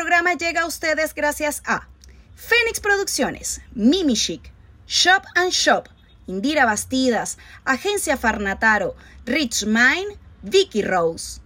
programa llega a ustedes gracias a Fénix Producciones, Mimi Chic, Shop and Shop, Indira Bastidas, Agencia Farnataro, Rich Mind, Vicky Rose.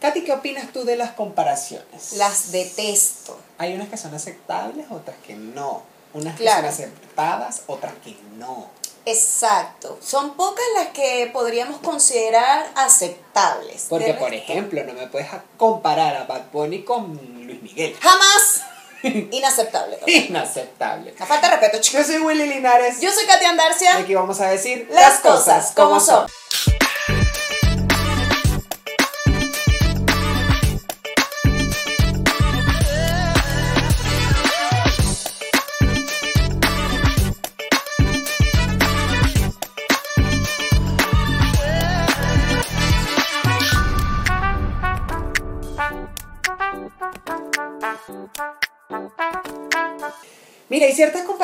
Katy, ¿qué opinas tú de las comparaciones? Las detesto. Hay unas que son aceptables, otras que no. Unas que son aceptadas, otras que no. Exacto. Son pocas las que podríamos considerar aceptables. Porque, por ejemplo, no me puedes comparar a Bad Bunny con Luis Miguel. Jamás. Inaceptable. Inaceptable. Una falta de respeto, chicos. Yo soy Willy Linares. Yo soy Katia y Andarcia. aquí vamos a decir Las cosas como son.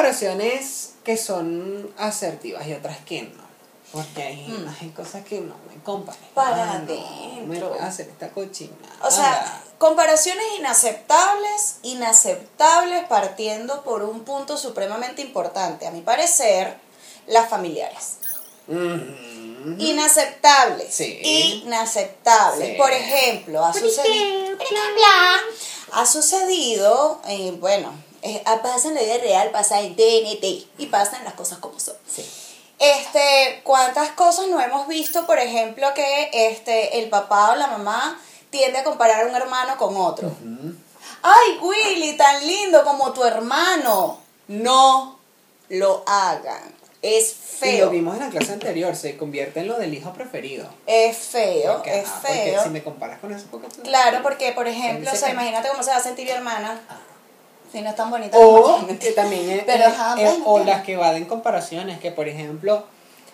Comparaciones que son asertivas y otras que no. Porque hay, Mm. hay cosas que no me comparan. Para Ah, no, me puedes hacer esta cochina. O sea, comparaciones inaceptables, inaceptables partiendo por un punto supremamente importante, a mi parecer, las familiares. Ujú. Inaceptables. Sí. Inaceptables. Sí. Por ejemplo, ha sucedido. Ha sucedido, eh, bueno, eh, pasa en la vida real, pasa en TNT y pasan las cosas como son. Sí. Este, ¿cuántas cosas no hemos visto, por ejemplo, que este, el papá o la mamá tiende a comparar a un hermano con otro? Ay, Willy, tan lindo como tu hermano. No lo hagan. Es Y lo feo. vimos en la clase anterior, se convierte en lo del hijo preferido. Es feo, Porque, es porque feo. si me comparas con eso, porque Claro, porque, por ejemplo, o sea, que- imagínate cómo se va a sentir mi hermana. Ah. Si no es tan bonita O que también es, Pero, o las que evaden comparaciones, que por ejemplo,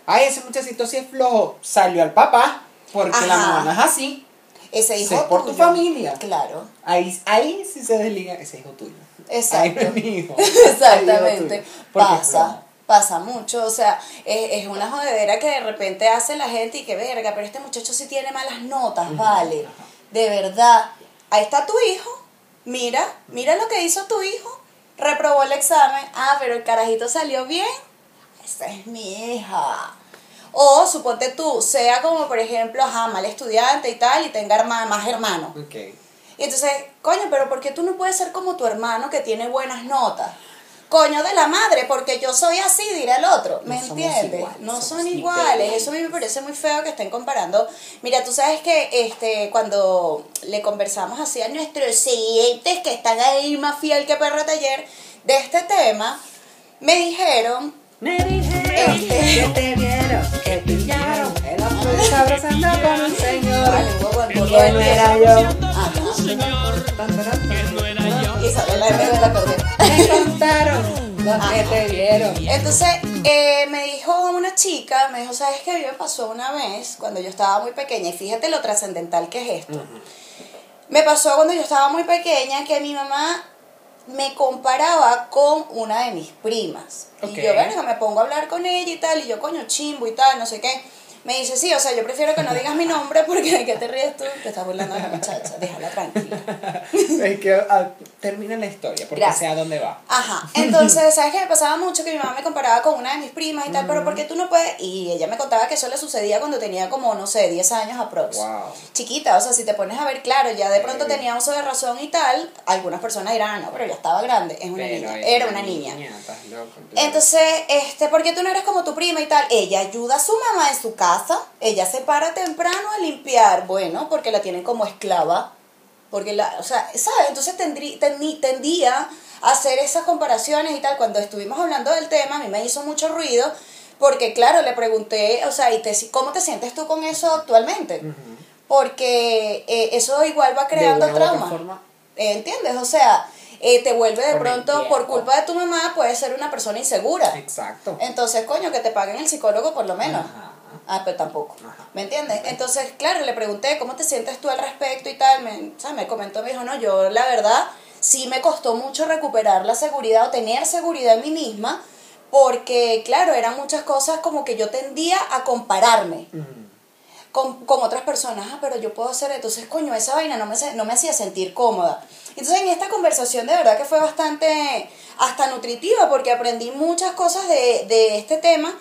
ay, ese muchachito sí es flojo, salió al papá, porque la Ajá. mamá es así. Ese hijo es por tu familia. Claro. Ahí, ahí sí se desliga ese hijo tuyo. Exacto. Ahí no es mi hijo. Exactamente. hijo Pasa, pasa mucho. O sea, es, es una jodedera que de repente hace la gente y que verga, pero este muchacho sí tiene malas notas, vale. De verdad. Ahí está tu hijo. Mira, mira lo que hizo tu hijo. Reprobó el examen. Ah, pero el carajito salió bien. Esa es mi hija. O suponte tú, sea como por ejemplo, ajá, mal estudiante y tal, y tenga herma- más hermanos. Ok. Y entonces, coño, pero ¿por qué tú no puedes ser como tu hermano que tiene buenas notas? Coño de la madre, porque yo soy así, dirá el otro. ¿Me No entiendes? iguales, no son iguales. Eso a mí me parece muy feo que estén comparando. Mira, tú sabes que este cuando le conversamos así a nuestros siguientes que están ahí más fiel que perro taller de este tema, me dijeron Me dijeron Este. que te vieron, que pillaron. Era sabrosando con un señor. Vale, el Que no era yo. Ajá. Tan, tan, tan. Isabel la M de la acordeón. Me contaron los que te vieron. Entonces, eh, me dijo una chica, me dijo, ¿sabes qué? A mí me pasó una vez cuando yo estaba muy pequeña, y fíjate lo trascendental que es esto. Me pasó cuando yo estaba muy pequeña que mi mamá me comparaba con una de mis primas. Y yo, verga, me pongo a hablar con ella y tal, y yo, coño, chimbo y tal, no sé qué. Me dice, sí, o sea, yo prefiero que no digas mi nombre porque de qué te ríes tú, te estás burlando de la muchacha, déjala tranquila. Es que ah, termina la historia, porque Gracias. sé a dónde va. Ajá, entonces, ¿sabes qué? Me pasaba mucho que mi mamá me comparaba con una de mis primas y tal, pero ¿por qué tú no puedes? Y ella me contaba que eso le sucedía cuando tenía como, no sé, 10 años aprox. Wow. Chiquita, o sea, si te pones a ver, claro, ya de pronto Pero- tenía uso de razón y tal, algunas personas dirán, no, pero ya estaba grande, es una Pero niña, era una niña. estás loco. Entonces, este, ¿por qué tú no eres como tu prima y tal? Ella ayuda a su mamá en su casa, ella se para temprano a limpiar, bueno, porque la tienen como esclava, porque la, o sea, ¿sabes? Entonces tendrí, tendí- tendía a hacer esas comparaciones y tal. Cuando estuvimos hablando del tema, a mí me hizo mucho ruido, porque claro, le pregunté, o sea, ¿y te, ¿cómo te sientes tú con eso actualmente? Porque eh, eso igual va creando trauma. ¿Entiendes? O sea, eh, te vuelve de pronto, por culpa de tu mamá, puedes ser una persona insegura. Exacto. Entonces, coño, que te paguen el psicólogo por lo menos. Ajá. Ah, pero tampoco. Ajá. ¿Me entiendes? Entonces, claro, le pregunté, ¿cómo te sientes tú al respecto y tal? Me, sea, me comentó, me dijo, no, yo la verdad sí me costó mucho recuperar la seguridad o tener seguridad en mí misma, porque, claro, eran muchas cosas como que yo tendía a compararme. Con, con otras personas, ah, pero yo puedo hacer, entonces, coño, esa vaina no me, se- no me hacía sentir cómoda. Entonces, en esta conversación de verdad que fue bastante hasta nutritiva, porque aprendí muchas cosas de, de este tema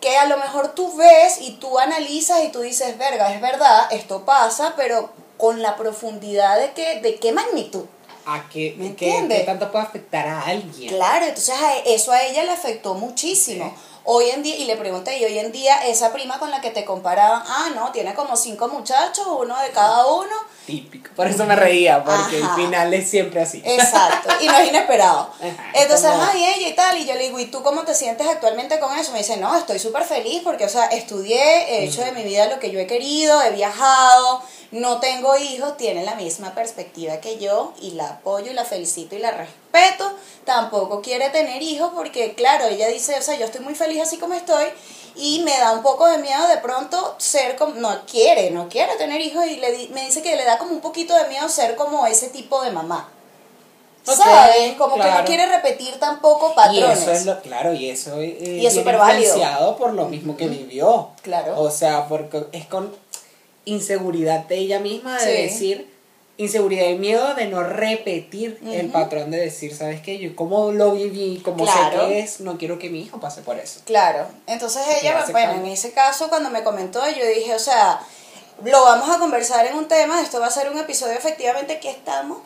que a lo mejor tú ves y tú analizas y tú dices, verga, es verdad, esto pasa, pero con la profundidad de, que, de qué magnitud. ¿A qué, ¿Me entiendes? qué tanto puede afectar a alguien? Claro, entonces a- eso a ella le afectó muchísimo. Hoy en día, y le pregunté, y hoy en día esa prima con la que te comparaban, ah, no, tiene como cinco muchachos, uno de cada uno. Típico. Por eso me reía, porque Ajá. el final es siempre así. Exacto, y no es inesperado. Ajá, Entonces, como- ay, ella y tal, y yo le digo, ¿y tú cómo te sientes actualmente con eso? Me dice, no, estoy súper feliz porque, o sea, estudié, he hecho de mi vida lo que yo he querido, he viajado, no tengo hijos, tiene la misma perspectiva que yo, y la apoyo y la felicito y la respeto. Tampoco quiere tener hijos porque, claro, ella dice, o sea, yo estoy muy feliz así como estoy, y me da un poco de miedo de pronto ser como, no quiere, no quiere tener hijos, y le me dice que le da como un poquito de miedo ser como ese tipo de mamá. ¿Sabes? Como que no quiere repetir tampoco Y patrones. eso es lo, claro, y eso es, eh, Y es súper válido. por lo mismo que vivió. Claro. O sea, porque es con inseguridad de ella misma de Sí. decir, inseguridad y miedo de no repetir el patrón de decir, ¿sabes qué? Yo como lo viví, como Claro. sé que es, no quiero que mi hijo pase por eso. Claro. Entonces ella, bueno, en ese caso, cuando me comentó, yo dije, o sea, lo vamos a conversar en un tema, esto va a ser un episodio efectivamente, aquí estamos.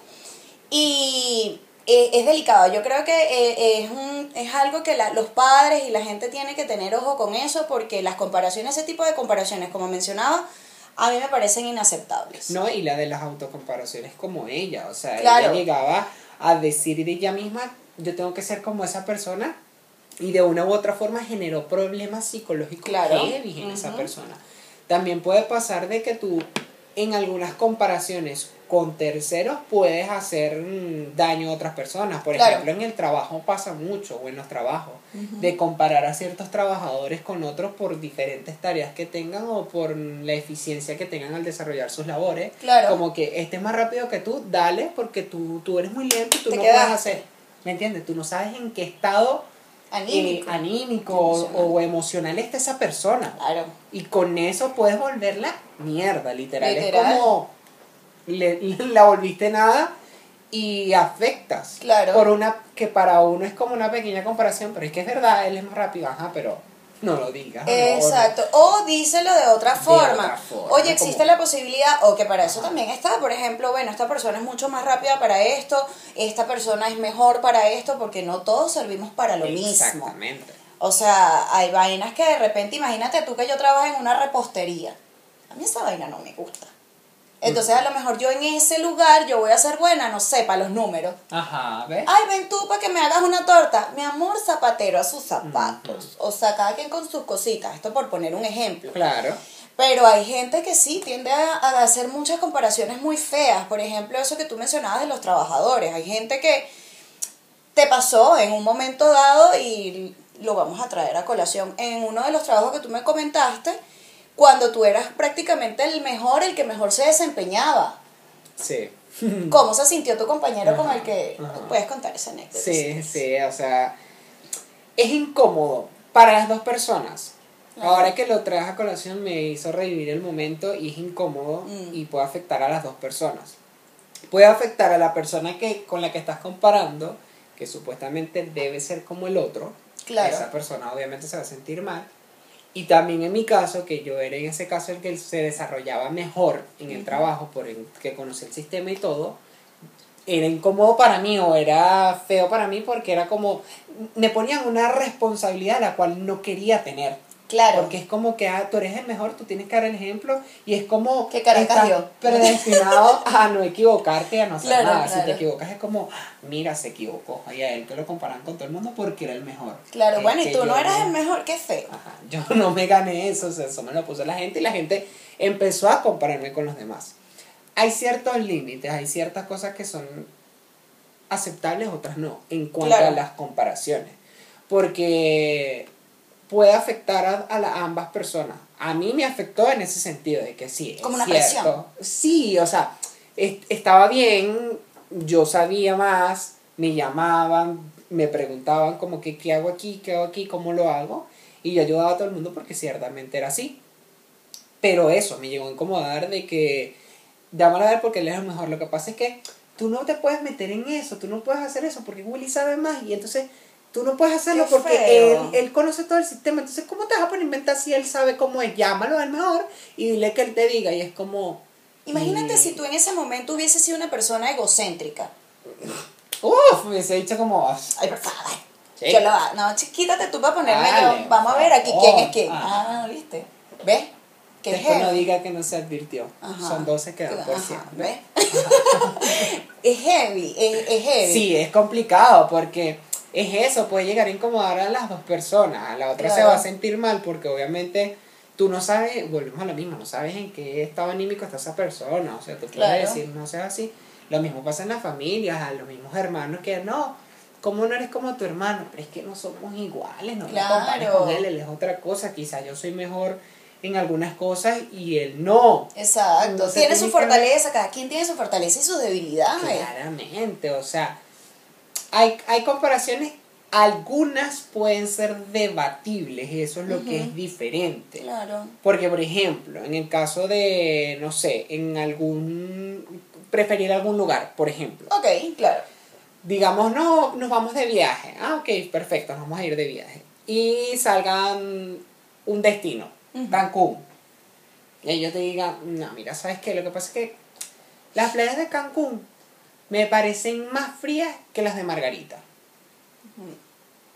Y eh, es delicado, yo creo que eh, es, un, es algo que la- los padres y la gente tiene que tener ojo con eso, porque las comparaciones, ese tipo de comparaciones, como mencionaba, a mí me parecen inaceptables. No, y la de las autocomparaciones como ella, o sea, Claro. ella llegaba a decir de ella misma, yo tengo que ser como esa persona, y de una u otra forma generó problemas psicológicos Claro. heavy en esa Ujú. persona. También puede pasar de que tú en algunas comparaciones con terceros puedes hacer mm, daño a otras personas. Por Claro. ejemplo, en el trabajo pasa mucho, o en los trabajos, de comparar a ciertos trabajadores con otros por diferentes tareas que tengan o por la eficiencia que tengan al desarrollar sus labores. Claro. Como que este es más rápido que tú, dale, porque tú, tú eres muy lento y tú Te no quedaste. puedes hacer. ¿Me entiendes? Tú no sabes en qué estado Anímico. eh, anímico o- Emocional. o emocional está esa persona. Claro. Y con eso puedes volverla mierda, literal. Literal. Es como le- la volviste nada y afectas. Claro. Por una que para uno es como una pequeña comparación, pero es que es verdad, él es más rápido, ajá, pero no lo digas. ¿no? Exacto. O díselo de otra forma. otra forma, Oye, existe como- la posibilidad, o que para eso también está, por ejemplo, bueno, esta persona es mucho más rápida para esto, esta persona es mejor para esto, porque no todos servimos para lo mismo. Exactamente. O sea, hay vainas que de repente, imagínate tú que yo trabajo en una repostería. A mí esa vaina no me gusta. Entonces, a lo mejor yo en ese lugar, yo voy a ser buena, no sé, para los números. Ajá, ¿ves? Ay, ven tú para que me hagas una torta. Mi amor, zapatero a sus zapatos. O sea, cada quien con sus cositas. Esto por poner un ejemplo. Claro. Pero hay gente que sí tiende a, a hacer muchas comparaciones muy feas. Por ejemplo, eso que tú mencionabas de los trabajadores. Hay gente que te pasó en un momento dado y lo vamos a traer a colación. En uno de los trabajos que tú me comentaste, cuando tú eras prácticamente el mejor, el que mejor se desempeñaba. Sí. ¿Cómo se sintió tu compañero con el que ajá. puedes contar esa anécdota? Sí, sí, o sea, es incómodo para las dos personas. Ahora que lo traes a colación me hizo revivir el momento y es incómodo Mm. y puede afectar a las dos personas. Puede afectar a la persona que con la que estás comparando, que supuestamente debe ser como el otro. Claro. Esa persona obviamente se va a sentir mal. Y también en mi caso, que yo era en ese caso el que se desarrollaba mejor en el trabajo, por el que conocía el sistema y todo, era incómodo para mí o era feo para mí porque era como, me ponían una responsabilidad la cual no quería tener. Claro. Porque es como que ah, tú eres el mejor, tú tienes que dar el ejemplo y es como Que Caracas estás predestinado a no equivocarte, a no hacer Claro, nada. Si te equivocas es como, mira, se equivocó. Y a él que lo comparan con todo el mundo porque era el mejor. Claro, Es bueno, y tú no eras el mejor, qué feo. Ajá, yo no me gané eso, o sea, eso me lo puso la gente y la gente empezó a compararme con los demás. Hay ciertos límites, hay ciertas cosas que son aceptables, otras no, en cuanto Claro. a las comparaciones. Porque puede afectar a, a la- ambas personas. A mí me afectó en ese sentido, de que sí, es Como una cierto. presión. Sí, o sea, es- estaba bien, yo sabía más, me llamaban, me preguntaban como que qué hago aquí, qué hago aquí, cómo lo hago, y yo ayudaba a todo el mundo porque ciertamente era así. Pero eso me llegó a incomodar de que, llámalo a ver porque él es el mejor. Lo que pasa es que tú no te puedes meter en eso, tú no puedes hacer eso porque Willy sabe más y entonces tú no puedes hacerlo Qué porque él, él conoce todo el sistema. Entonces, ¿cómo te vas a poner a inventar si él sabe cómo es? Llámalo al mejor y dile que él te diga y es como... Imagínate mm, si tú en ese momento hubieses sido una persona egocéntrica. Uf, me hubiese dicho como... Ay, por favor. Sí. Yo lo. No, chiquítate tú para ponerme Dale, yo. Vamos a ver aquí quién es quién. Ah. Ah, ¿viste? ¿Ves? ¿Qué Después no diga que no se advirtió. Ajá. Son 12 que dan por 100. ¿ves? es heavy, es, es heavy. Sí, es complicado porque es eso, puede llegar a incomodar a las dos personas. A la otra se va a sentir mal porque obviamente tú no sabes, volvemos a lo mismo, no sabes en qué estado anímico está esa persona. O sea, tú puedes Claro. decir, no seas así. Lo mismo pasa en las familias, a los mismos hermanos que no. ¿Cómo no eres como tu hermano? Pero es que no somos iguales, no Claro. me compares con él, él es otra cosa. Quizás yo soy mejor en algunas cosas y él no. Exacto. Entonces tiene su fortaleza, cada quien tiene su fortaleza y sus debilidades. Claramente, o sea, hay, hay comparaciones, algunas pueden ser debatibles, eso es lo que es diferente. Claro. Porque, por ejemplo, en el caso de, no sé, en algún, preferir algún lugar, por ejemplo, Ok, claro. digamos, no, nos vamos de viaje, ah, ok, perfecto, nos vamos a ir de viaje, y salgan un destino. Cancún, y ellos te digan, no, mira, ¿sabes qué? Lo que pasa es que las playas de Cancún me parecen más frías que las de Margarita.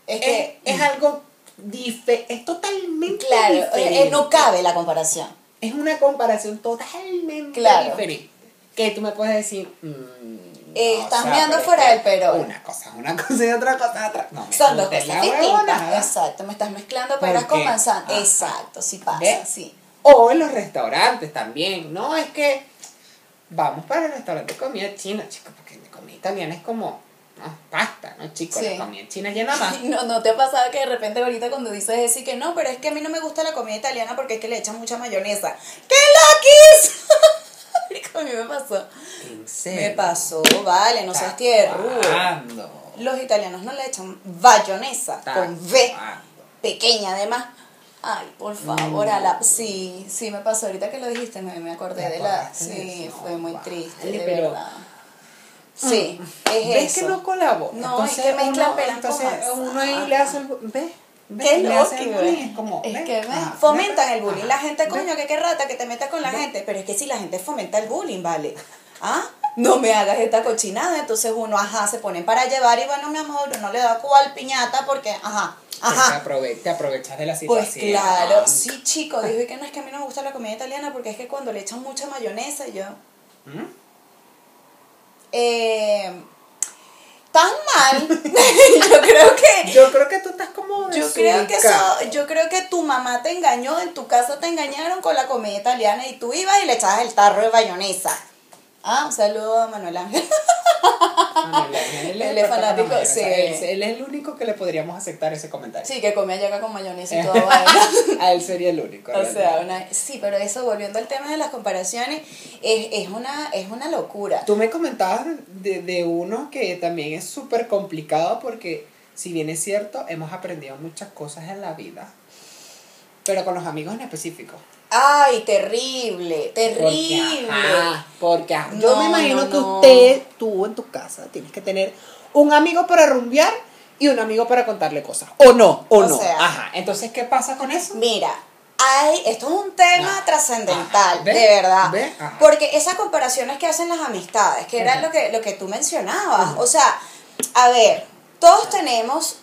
Es Es, que. es algo diferente, es totalmente Claro, diferente. no cabe la comparación. Es una comparación totalmente Claro. diferente. Que tú me puedes decir, mm, Eh, no, estás o sea, es fuera del pero. Una cosa es una cosa y otra cosa es otra. No, Son dos cosas distintas. Exacto, me estás mezclando peras con manzana. ajá. Exacto, sí pasa, ¿Ves? sí. O en los restaurantes también. No, es que vamos para el restaurante de comida china, chicos, porque de comida italiana es como, no, pasta, ¿no, chicos? Sí. La comida china llena más. No, no te ha pasado que de repente ahorita cuando dices y que no, pero es que a mí no me gusta la comida italiana porque es que le echan mucha mayonesa. ¡Qué loquis! A mí me pasó. ¿En serio? Me pasó, vale, no seas ¿Estás tierrudo. jugando? Los italianos no le echan bayonesa ¿Estás con V, pequeña además. Ay, por favor, Mm. a la... Sí, sí me pasó. Ahorita que lo dijiste me, me acordé ¿Te de la... Sí, fue muy triste, de pero- verdad. Sí, es ¿Ves eso. que no colabora? No, es que mezclan uno, entonces uno ahí le hace el... ¿Ves? ¿Ves? Qué Le hace el loco, bullying, es como... Es ¿ves? que. Ajá, fomentan el bullying. La gente, ¿ves? coño, que qué rata que te metas con la ¿Ves? gente. Pero es que si la gente fomenta el bullying, vale. ¿Ah? No me hagas esta cochinada. Entonces uno, ajá, se ponen para llevar y bueno, mi amor, no le da cual piñata porque, ajá, Te, ajá. te aprovechas de la Pues situación. claro, sí, chico, dije que no es que a mí no me gusta la comida italiana porque es que cuando le echan mucha mayonesa, yo. ¿Mm? Eh, tan mal. yo creo que. Yo creo que tú estás como Yo creo que eso, desubicado. yo creo que tu mamá te engañó, en tu casa te engañaron con la comida italiana y tú ibas y le echabas el tarro de bayonesa. Ah, un saludo a Manuel Ángel. Ah, no, él, es experto en fanático, mayonesa. sí. Él, él es el único que le podríamos aceptar ese comentario. Sí, que come ayaca con mayonesa y todo vaina. A él sería el único. O sea, una, sí, pero eso, volviendo al tema de las comparaciones, es, es, una, es una locura. Tú me comentabas de, de uno que también es súper complicado porque, si bien es cierto, hemos aprendido muchas cosas en la vida, pero con los amigos en específico. Ay, terrible, Porque, terrible. ajá, porque ajá, yo No, me imagino no, que no. usted, tú en tu casa, tienes que tener un amigo para rumbear y un amigo para contarle cosas. O no, o, O no. sea. Ajá, entonces, ¿qué pasa con eso? Mira, hay, esto es un tema Ah, trascendental, ¿ve? de verdad. Porque esas comparaciones que hacen las amistades, que era lo, que, lo que tú mencionabas, o sea, a ver, todos tenemos,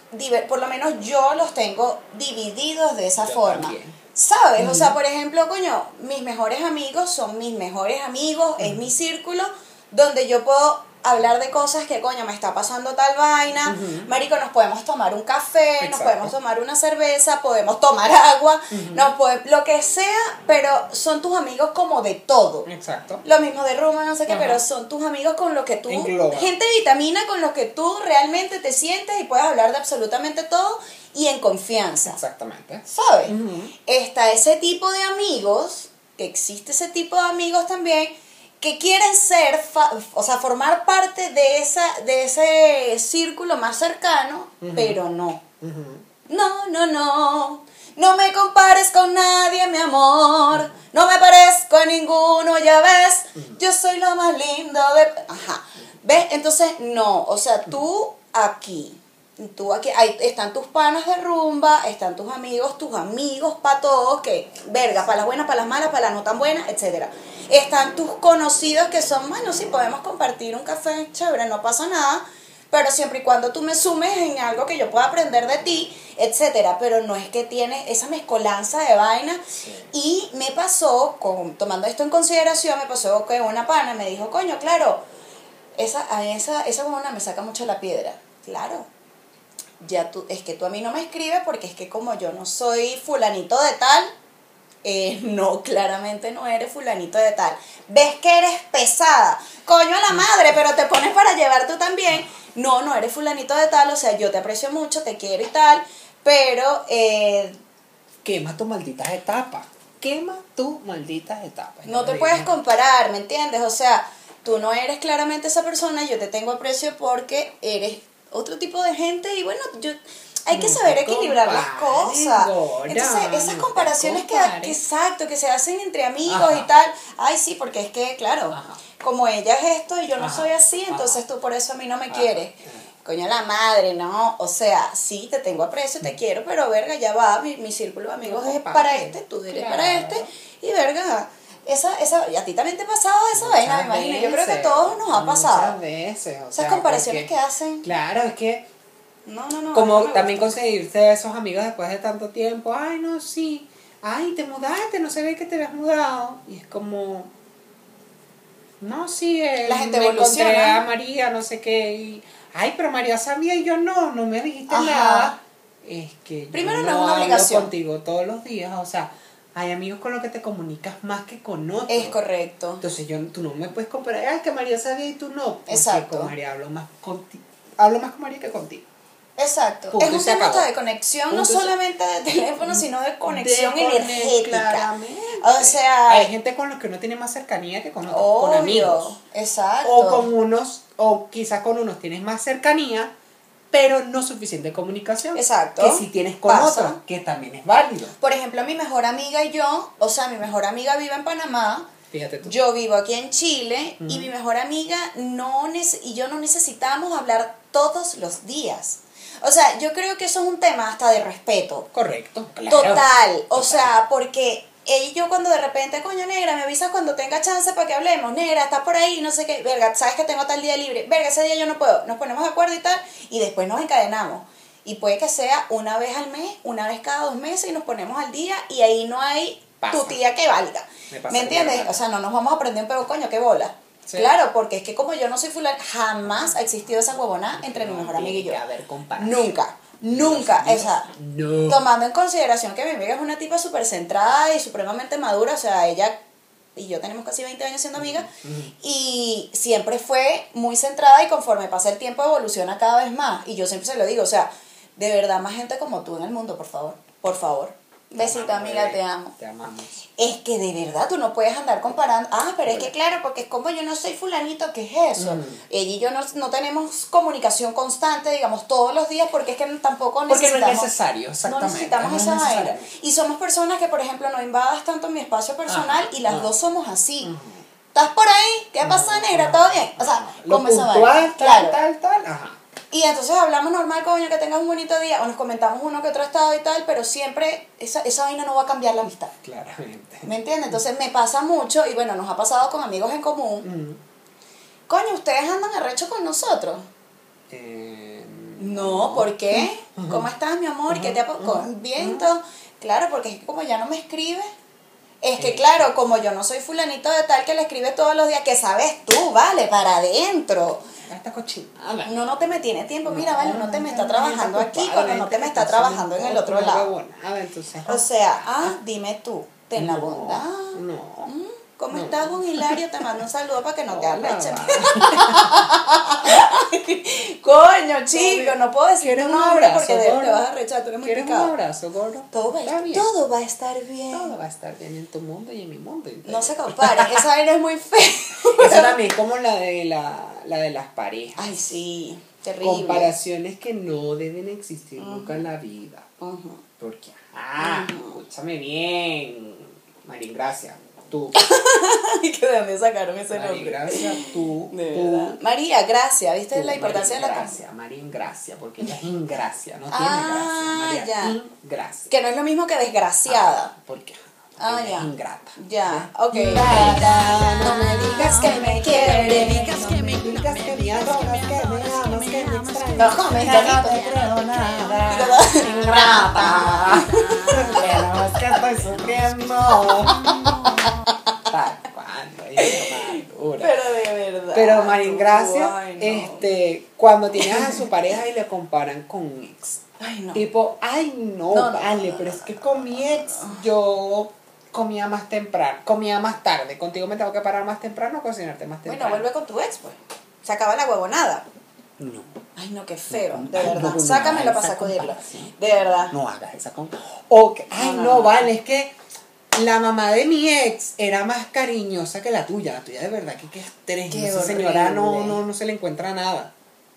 por lo menos yo los tengo divididos de esa Yo forma. también. ¿Sabes? O sea, por ejemplo, coño, mis mejores amigos son mis mejores amigos, es mi círculo donde yo puedo hablar de cosas que, coño, me está pasando tal vaina. Marico, nos podemos tomar un café, nos podemos tomar una cerveza, podemos tomar agua, Ujú. nos pode- lo que sea, pero son tus amigos como de todo. Exacto. Lo mismo de Roma, no sé qué, pero son tus amigos con los que tú, Engloba. gente vitamina con los que tú realmente te sientes y puedes hablar de absolutamente todo y en confianza. Exactamente. ¿Sabes? Está ese tipo de amigos, que existe ese tipo de amigos también, que quieren ser, o sea, formar parte de, esa, de ese círculo más cercano, pero no. No, no, no. No me compares con nadie, mi amor. No me parezco a ninguno, ya ves. Yo soy lo más lindo de. Ajá. ¿Ves? Entonces, no. O sea, tú aquí. Tú aquí, ahí están tus panas de rumba, están tus amigos, tus amigos para todos, que, verga, para las buenas, para las malas, para las no tan buenas, etcétera. Están tus conocidos que son, bueno, sí, podemos compartir un café, chévere, no pasa nada, pero siempre y cuando tú me sumes en algo que yo pueda aprender de ti, etcétera, pero no es que tiene esa mezcolanza de vaina. Y me pasó, con, tomando esto en consideración, me pasó que una pana me dijo, coño, claro, esa, a esa, esa buena me saca mucho la piedra. Claro, ya tú, es que tú a mí no me escribes porque es que como yo no soy fulanito de tal, eh, no, claramente no eres fulanito de tal. Ves que eres pesada, coño a la madre, pero te pones para llevar tú también. No, no eres fulanito de tal, o sea, yo te aprecio mucho, te quiero y tal, pero eh, Quema tus malditas etapas. Quema tus malditas etapas. no te puedes comparar, ¿me entiendes? O sea, tú no eres claramente esa persona, yo te tengo aprecio porque eres otro tipo de gente y bueno, yo hay que No saber equilibrar las cosas. Gora, Entonces, esas no comparaciones que, exacto, que se hacen entre amigos Ajá. y tal. Ay, sí, porque es que, claro, Ajá. como ella es esto y yo no soy así, entonces tú por eso a mí no me quieres. Coño, la madre, ¿no? O sea, sí, te tengo aprecio, te quiero, pero verga, ya va, mi, mi círculo de amigos No es para este, tú eres Claro. para este, y verga, esa, esa, y a ti también te ha pasado esa vaina, me Muchas imagino. Yo creo que a todos nos ha pasado. Muchas veces. o Esas sea, comparaciones porque- que hacen. Claro, es que No, no, no. como no también conseguirse esos amigos después de tanto tiempo, ay, no, sí, ay, te mudaste, no se ve que te habías mudado. Y es como, no, sí, eh, La gente me encontré evoluciona. a María, no sé qué, y, ay, pero María sabía y yo no, no me dijiste Ajá. nada. Es que yo Primero no no es una obligación. contigo todos los días, o sea, hay amigos con los que te comunicas más que con otros. Es correcto. Entonces yo, tú no me puedes comparar, ay, que María sabía y tú no. Porque Exacto. con María hablo más contigo. Hablo más con María que contigo. Exacto. Punto, es un tema de conexión, no Punto, solamente de teléfono, sino de conexión De energética. claramente. O sea, hay gente con los que uno tiene más cercanía que con otros, con obvio. amigos. Exacto. O con unos, o quizás con unos tienes más cercanía, pero no suficiente comunicación. Exacto. Que si tienes con Pasa. otros, que también es válido. Por ejemplo, mi mejor amiga y yo, o sea, mi mejor amiga vive en Panamá, Fíjate tú. yo vivo aquí en Chile y mi mejor amiga no y yo no necesitamos hablar todos los días. O sea, yo creo que eso es un tema hasta de respeto. Correcto. claro. Total, o Total. sea, porque ella y yo cuando de repente, coño negra, me avisas cuando tenga chance para que hablemos, negra, estás por ahí, no sé qué, verga, sabes que tengo tal día libre, verga, ese día yo no puedo, nos ponemos de acuerdo y tal, y después nos encadenamos. Y puede que sea una vez al mes, una vez cada dos meses y nos ponemos al día y ahí no hay Pasa. tu tía que valga. Me ¿Me, pasa con mi entiendes? O sea, no nos vamos a prender un pego, coño, qué bola. Sí. Claro, porque es que como yo no soy fulana, jamás ha existido esa huevona entre mi mejor amiga y yo. Haber. Nunca, nunca. O sea, No. tomando en consideración que mi amiga es una tipa súper centrada y supremamente madura, o sea, ella y yo tenemos casi 20 años siendo amigas, y siempre fue muy centrada y conforme pasa el tiempo evoluciona cada vez más. Y yo siempre se lo digo, o sea, de verdad, más gente como tú en el mundo, por favor, por favor. Besito, amiga, te amo. Te amamos. Es que de verdad tú no puedes andar comparando. Ah, pero es que claro, porque es como yo no soy fulanito, ¿qué es eso? Mm. Ella y yo no, no tenemos comunicación constante, digamos, todos los días, porque es que tampoco Porque no necesitamos. es necesario, No exactamente. necesitamos no es esa vaina. Y somos personas que, por ejemplo, no invadas tanto mi espacio personal Ajá, y las dos somos así. ¿Estás por ahí? ¿Qué pasa, negra? ¿Todo bien? O sea, Lo puntual, tal, Claro. tal, tal. Ajá. Y entonces hablamos normal, coño, que tengas un bonito día, o nos comentamos uno que otro estado y tal, pero siempre esa, esa vaina no va a cambiar la amistad. Claramente. ¿Me entiendes? Entonces me pasa mucho, y bueno, nos ha pasado con amigos en común. Mm. Coño, ¿ustedes andan arrecho con nosotros? Eh, No, ¿por qué? ¿Cómo estás, mi amor? ¿Qué te ha con ujú, viento? Claro, porque es que como ya no me escribe. Es que claro, como yo no soy fulanito de tal que le escribe todos los días, que sabes tú, vale, para adentro. Esta cochinada. Uno no te me tiene tiempo, mira, vale, uno te me está no, trabajando no, aquí cuando no te me está trabajando en el otro lado. O sea, ah, dime tú, ten la no, bondad. No. ¿Cómo estás, Juan Hilario? Te mando un saludo para que no te vale. Coño, chico, no puedo decir ¿Quieres tu un nombre abrazo, porque de- te gordo? vas a arrechar, tú eres muy ¿Quieres un picado. abrazo, gordo? Todo va, todo va a estar bien. Todo va a estar bien en tu mundo y en mi mundo. No se comparen, esa vaina es muy fea. Eso también como la de, la, la de las parejas. Ay, sí. Terrible. Comparaciones que no deben existir nunca en la vida. Porque, ah, escúchame bien, Marín Gracia, tú, que de dónde sacaron ese Marín nombre. Gracia, tú, De tú, verdad. María, gracias, ¿viste tú, la importancia de la Gracia, Marín Gracia, porque ella es ingracia, no Ah, tiene gracia, ya. María Ingracia. Que no es lo mismo que desgraciada. Porque, Ah, ya. ingrata. Ya, ok. No me digas que me quieres. digas que me digas que me adoras, que me amas, que me extrañas. No Ya no gatito. te creo nada. Ingrata. No es que estoy sufriendo. Pero de verdad. Pero Marín Gracia, Ay, no. este, cuando tienes a su pareja y le comparan con un ex. Ay, no. Tipo, ay no, No, vale, pero es que con mi ex yo comía más temprano, comía más tarde. Contigo me tengo que parar más temprano o cocinarte más Bueno, temprano. vuelve con tu ex, pues. Se acaba la huevonada. No, Ay, no, qué feo. No, De verdad. no, Sácamelo para sacudirlo. comparación. De verdad. no hagas esa con. O que, ay No, vale, es que la mamá de mi ex era más cariñosa que la tuya. La tuya de verdad que qué estrés. Qué Esa señora no, no, no se le encuentra nada.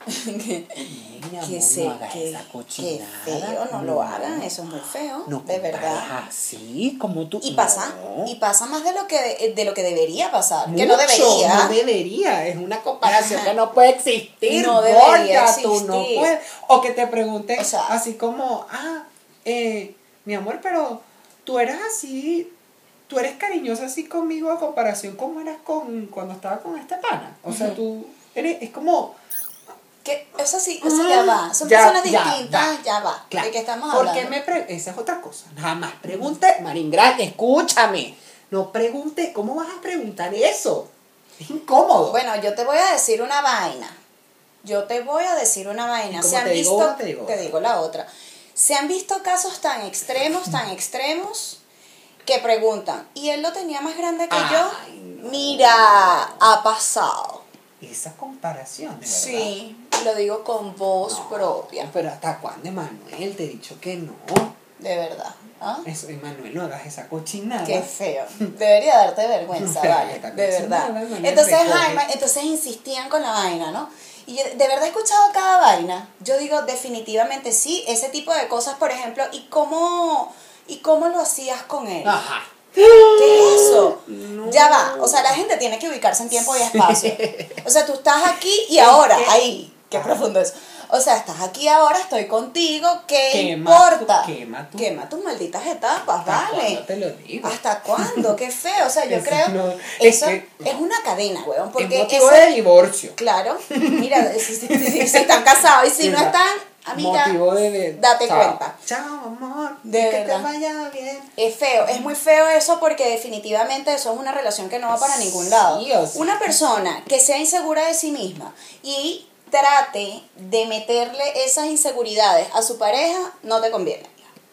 Que Ay, mi amor, que se, no hagas que, esa que cochinada. feo, no, lo hagan, eso es muy feo, No de verdad. así como tú. Y pasa, No. y pasa más de lo que de lo que debería pasar, que no debería. No debería, es una comparación que no puede existir. No debería gorda, tú no puedes. O que te pregunten O sea- así como, ah, eh, mi amor, pero tú eras así, tú eres cariñosa así conmigo a comparación como eras con cuando estaba con este pana. O sea, tú eres, es como, Que, eso sí, eso ya va. Son Ya, personas distintas, ya. ya, va. claro, ¿De qué estamos ¿por hablando? qué me pre- Esa es otra cosa. Nada más pregunte, Maringra, escúchame. No pregunte, ¿cómo vas a preguntar eso? Es incómodo. Bueno, yo te voy a decir una vaina. Yo te voy a decir una vaina. ¿Y cómo Se han te digo visto, una, te digo otra? la otra. Se han visto casos tan extremos, tan extremos, que preguntan, ¿y él lo tenía más grande que Ay, yo? no. Mira, ha pasado. Esa comparación, verdad. Sí, lo digo con voz No, propia, Pero ¿hasta cuándo, Emanuel? Te he dicho que no. de verdad. ¿Ah? Eso, Emanuel, no hagas esa cochinada. Qué feo. Debería darte vergüenza, vale. De verdad. Manuel, Entonces. Jaime, entonces insistían con la vaina, ¿no? Y yo de verdad he escuchado cada vaina. Yo digo definitivamente sí, ese tipo de cosas, por ejemplo, ¿y cómo, y cómo lo hacías con él? Ajá. ¿Qué es eso? No. Ya va, o sea, la gente tiene que ubicarse en tiempo y espacio. O sea, tú estás aquí y ahora, ahí, qué profundo es. O sea, estás aquí ahora, estoy contigo, ¿qué Quema importa? tu- quema tu- Quema tus malditas etapas, ¿Hasta vale. te lo digo? ¿Hasta cuándo? Qué feo. O sea, yo Eso creo. no- es eso que- es una cadena, weón. Es Porque motivo eso- de divorcio. Claro. Mira, si, si- si- si están casados y si no están, amiga, Motivo de, de- date Chao. cuenta. Chao, amor. De que verdad. te vaya bien. Es feo, es muy feo eso porque definitivamente eso es una relación que no va para ningún lado. Sí, o sea. Una persona que sea insegura de sí misma y trate de meterle esas inseguridades a su pareja, no te conviene.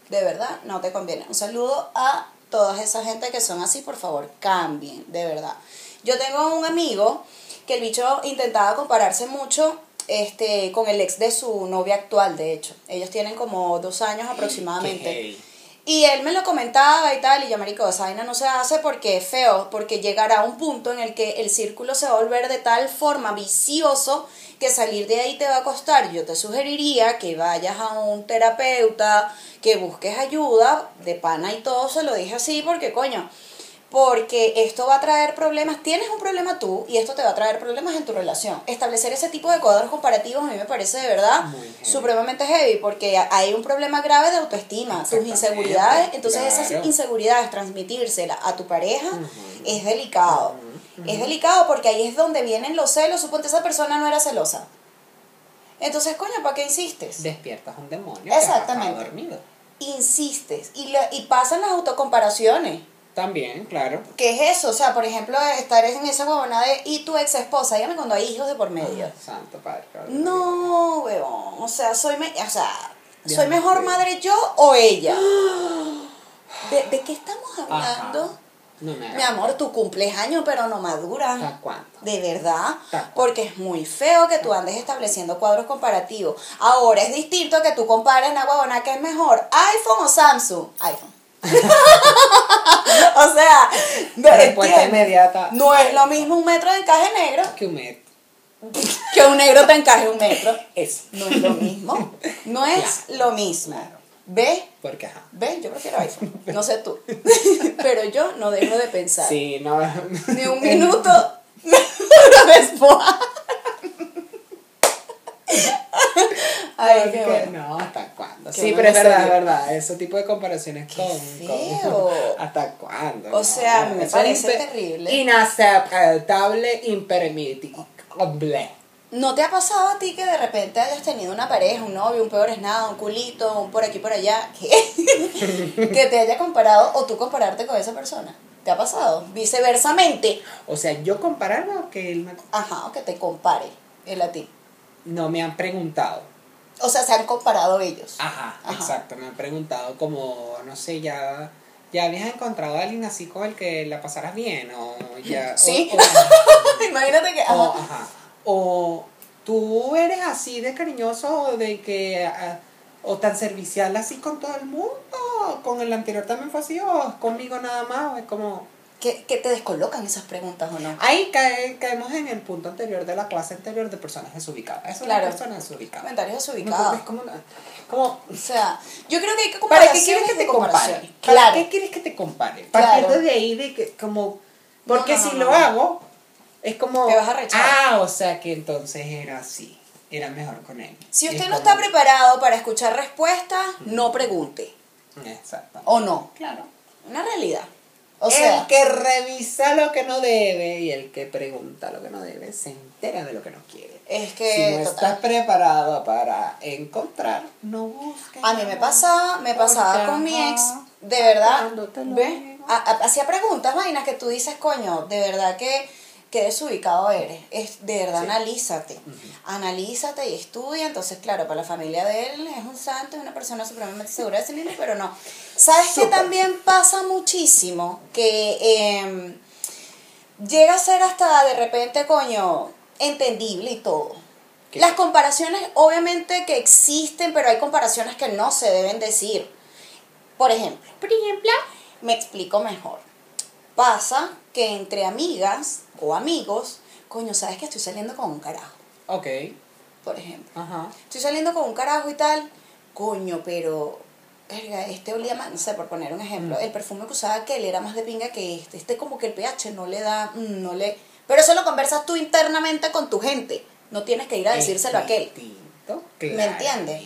De verdad, no te conviene. Un saludo a toda esa gente que son así, por favor, cambien, de verdad. Yo tengo un amigo que el bicho intentaba compararse mucho este, con el ex de su novia actual, de hecho. Ellos tienen como dos años aproximadamente. Y él me lo comentaba y tal, y yo, marico, esa vaina no se hace porque es feo, porque llegará un punto en el que el círculo se va a volver de tal forma vicioso que salir de ahí te va a costar. Yo te sugeriría que vayas a un terapeuta, que busques ayuda, de pana y todo, se lo dije así, porque coño, porque esto va a traer problemas, tienes un problema tú y esto te va a traer problemas en tu relación. Establecer ese tipo de cuadros comparativos a mí me parece de verdad supremamente heavy porque hay un problema grave de autoestima, tus inseguridades, entonces esas inseguridades transmitírselas a tu pareja es delicado. Es delicado porque ahí es donde vienen los celos, suponte esa persona no era celosa. Entonces, coño, ¿para qué insistes? Despiertas un demonio. que has Exactamente. dormido. Insistes y, le- y pasan las autocomparaciones. También, claro. ¿Qué es eso? O sea, por ejemplo, estar en esa huevona de y tu ex esposa, dígame cuando hay hijos de por medio. Santo Padre. cabrón. No, huevón. O sea, soy, me o sea, ¿soy mejor madre yo o ella? ¿De, de qué estamos Ajá. hablando? No me Mi amor, tu cumpleaños, pero no madura. ¿Hasta cuándo? De verdad, porque es muy feo que tú andes estableciendo cuadros comparativos. Ahora es distinto que tú compares una huevona que es mejor, iPhone o Samsung. iPhone. o sea, Respuesta inmediata. No es lo mismo un metro de encaje negro Que un metro. que un negro te encaje un metro. Eso. No es lo mismo. No es lo mismo. ¿Ves? Porque, ajá. ¿Ves? Yo prefiero iPhone. No sé tú. Pero yo no dejo de pensar. Sí, no. Ni un minuto después. Ay, No, qué que- bueno. No, ¿hasta cuándo? Qué sí, pero es verdad, es verdad. Ese tipo de comparaciones con, feo. con- ¿Hasta cuándo? O No, sea, me eso parece terrible. Inaceptable, impermitible. ¿No te ha pasado a ti que de repente hayas tenido una pareja, un novio, un peor es nada, un culito, un por aquí por allá, que, que te haya comparado o tú compararte con esa persona? ¿Te ha pasado? Viceversamente. O sea, yo compararme o que él me- Ajá, o que te compare él a ti. No me han preguntado. O sea, se han comparado ellos. Ajá, Ajá. exacto. Me han preguntado como, no sé, ya, ya habías encontrado a alguien así con el que la pasaras bien o ya. o- Sí. o- Imagínate que. O, Ajá. ajá. O tú eres así de cariñoso o de que. ah, o tan servicial así con todo el mundo. Con el anterior también fue así. O conmigo nada más. O es como. ¿Que, que te descolocan esas preguntas o no? Ahí cae- caemos en el punto anterior de la clase anterior de personas desubicadas. Eso Claro. es una persona desubicada. Comentarios No, desubicados. es como, como, O sea, yo creo que hay que ¿Para qué quieres que te compare? ¿Para qué quieres que te compare? Claro. Partiendo de ahí de que como porque No, no, si no, lo no. hago es como Te vas a rechazar. Ah, o sea que entonces era así. Era mejor con él. Si Es usted no como- está preparado para escuchar respuestas, no pregunte. Exacto. ¿O no? Claro. Una realidad. O sea, el que revisa lo que no debe y el que pregunta lo que no debe se entera de lo que no quiere. es que. si no total. estás preparado para encontrar, no busques. A mí me pasaba, me pasaba con mi ex, de verdad, ¿ves? Hacía preguntas, vainas que tú dices, coño, de verdad que, que desubicado eres. Es, de verdad, Sí. analízate. Analízate y estudia. Entonces, claro, para la familia de él es un santo, es una persona supremamente segura de sí mismo, pero no. ¿Sabes qué Súper. también pasa muchísimo? Que em, llega a ser hasta de repente, coño, entendible y todo. ¿Qué? Las comparaciones, obviamente que existen, pero hay comparaciones que no se deben decir. Por ejemplo, Por ejemplo, me explico mejor. Pasa que entre amigas o amigos, coño, sabes que estoy saliendo con un carajo, ok. por ejemplo. Ajá. Estoy saliendo con un carajo y tal, coño, pero este olía más, no sé, por poner un ejemplo, Mm. el perfume que usaba aquel era más de pinga que este, este como que el pH no le da, mm, no le... Pero eso lo conversas tú internamente con tu gente, no tienes que ir a decírselo a aquel. ¿Me entiendes?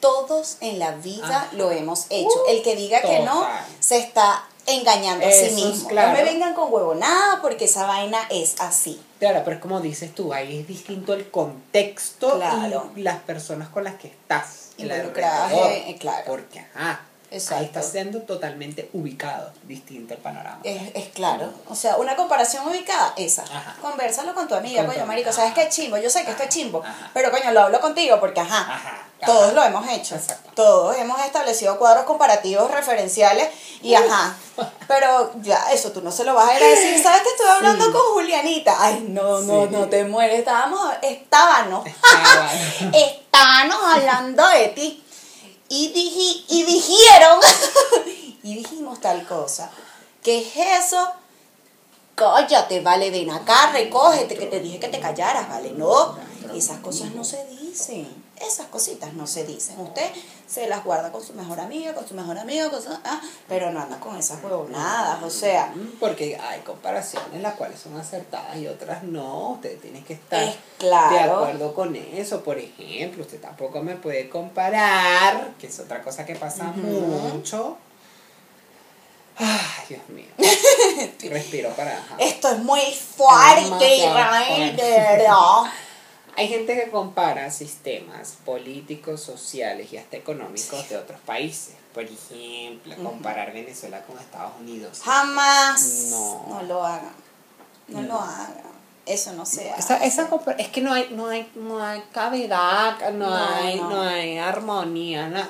Todos en la vida Ajá. lo hemos hecho. Uh, el que diga que no, se está engañando a Eso sí es mismo. claro. No me vengan con huevonada porque esa vaina es así. Claro, pero es como dices tú, ahí es distinto el contexto Claro. y las personas con las que estás. Involucradas, eh, eh, claro. Porque, ajá, Exacto. ahí estás siendo totalmente ubicado, distinto el panorama. Es, es claro. O sea, una comparación ubicada, esa. Ajá. Conversalo con tu amiga, Con coño, amiga. marico. ¿Sabes qué chimbo? Yo sé que esto es chimbo. Pero coño, lo hablo contigo porque, ajá. Todos lo hemos hecho. Todos hemos establecido cuadros comparativos referenciales y ajá. Pero ya, eso tú no se lo vas a ir a decir. ¿Sabes que estoy hablando Sí. con Julianita? Ay, no, no, Sí. no te mueres. Estábamos, estábamos. Estábamos hablando de ti. Y, diji- y dijeron, y dijimos tal cosa. ¿Qué es eso? Cállate, vale, ven acá, recógete, que te dije que te callaras, vale. No, esas cosas no se dicen. Esas cositas no se dicen. Usted se las guarda con su mejor amiga, con su mejor amigo, con su- ah, pero no anda con esas huevonadas. O sea, Porque hay comparaciones las cuales son acertadas y otras no. Usted tiene que estar Es claro. de acuerdo con eso. Por ejemplo, usted tampoco me puede comparar, que es otra cosa que pasa mucho. Ay, Dios mío. Respiro para. ajá. esto es muy fuerte, Israel, fuerte. de verdad. Hay gente que compara sistemas políticos, sociales y hasta económicos de otros países. Por ejemplo, comparar Venezuela con Estados Unidos. Jamás. No. No lo hagan. No, No. lo hagan. Eso no se hace. Esa, esa es que no hay, no hay, no hay cavidad, no, No, hay, no. no. hay armonía. no.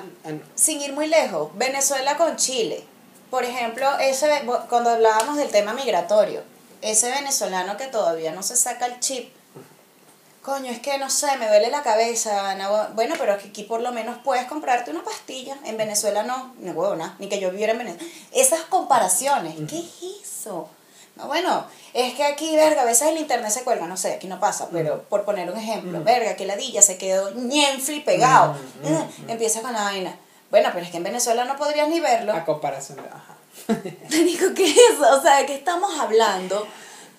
Sin ir muy lejos, Venezuela con Chile. Por ejemplo, ese cuando hablábamos del tema migratorio, ese venezolano que todavía no se saca el chip. Coño, es que no sé, me duele la cabeza. no- bueno, pero es que aquí por lo menos puedes comprarte una pastilla. En Venezuela no, no huevo, nada, ni que yo viviera en Venezuela. Esas comparaciones, ¿qué es eso? No, bueno, es que aquí, verga, a veces el internet se cuelga, no sé, aquí no pasa, pero por poner un ejemplo, verga, que ladilla se quedó ñenfli pegado. Mm, mm, Mm, Empieza con la vaina. Bueno, pero es que en Venezuela no podrías ni verlo. A comparación de. Ajá. Digo, ¿qué es eso? O sea, ¿de qué estamos hablando?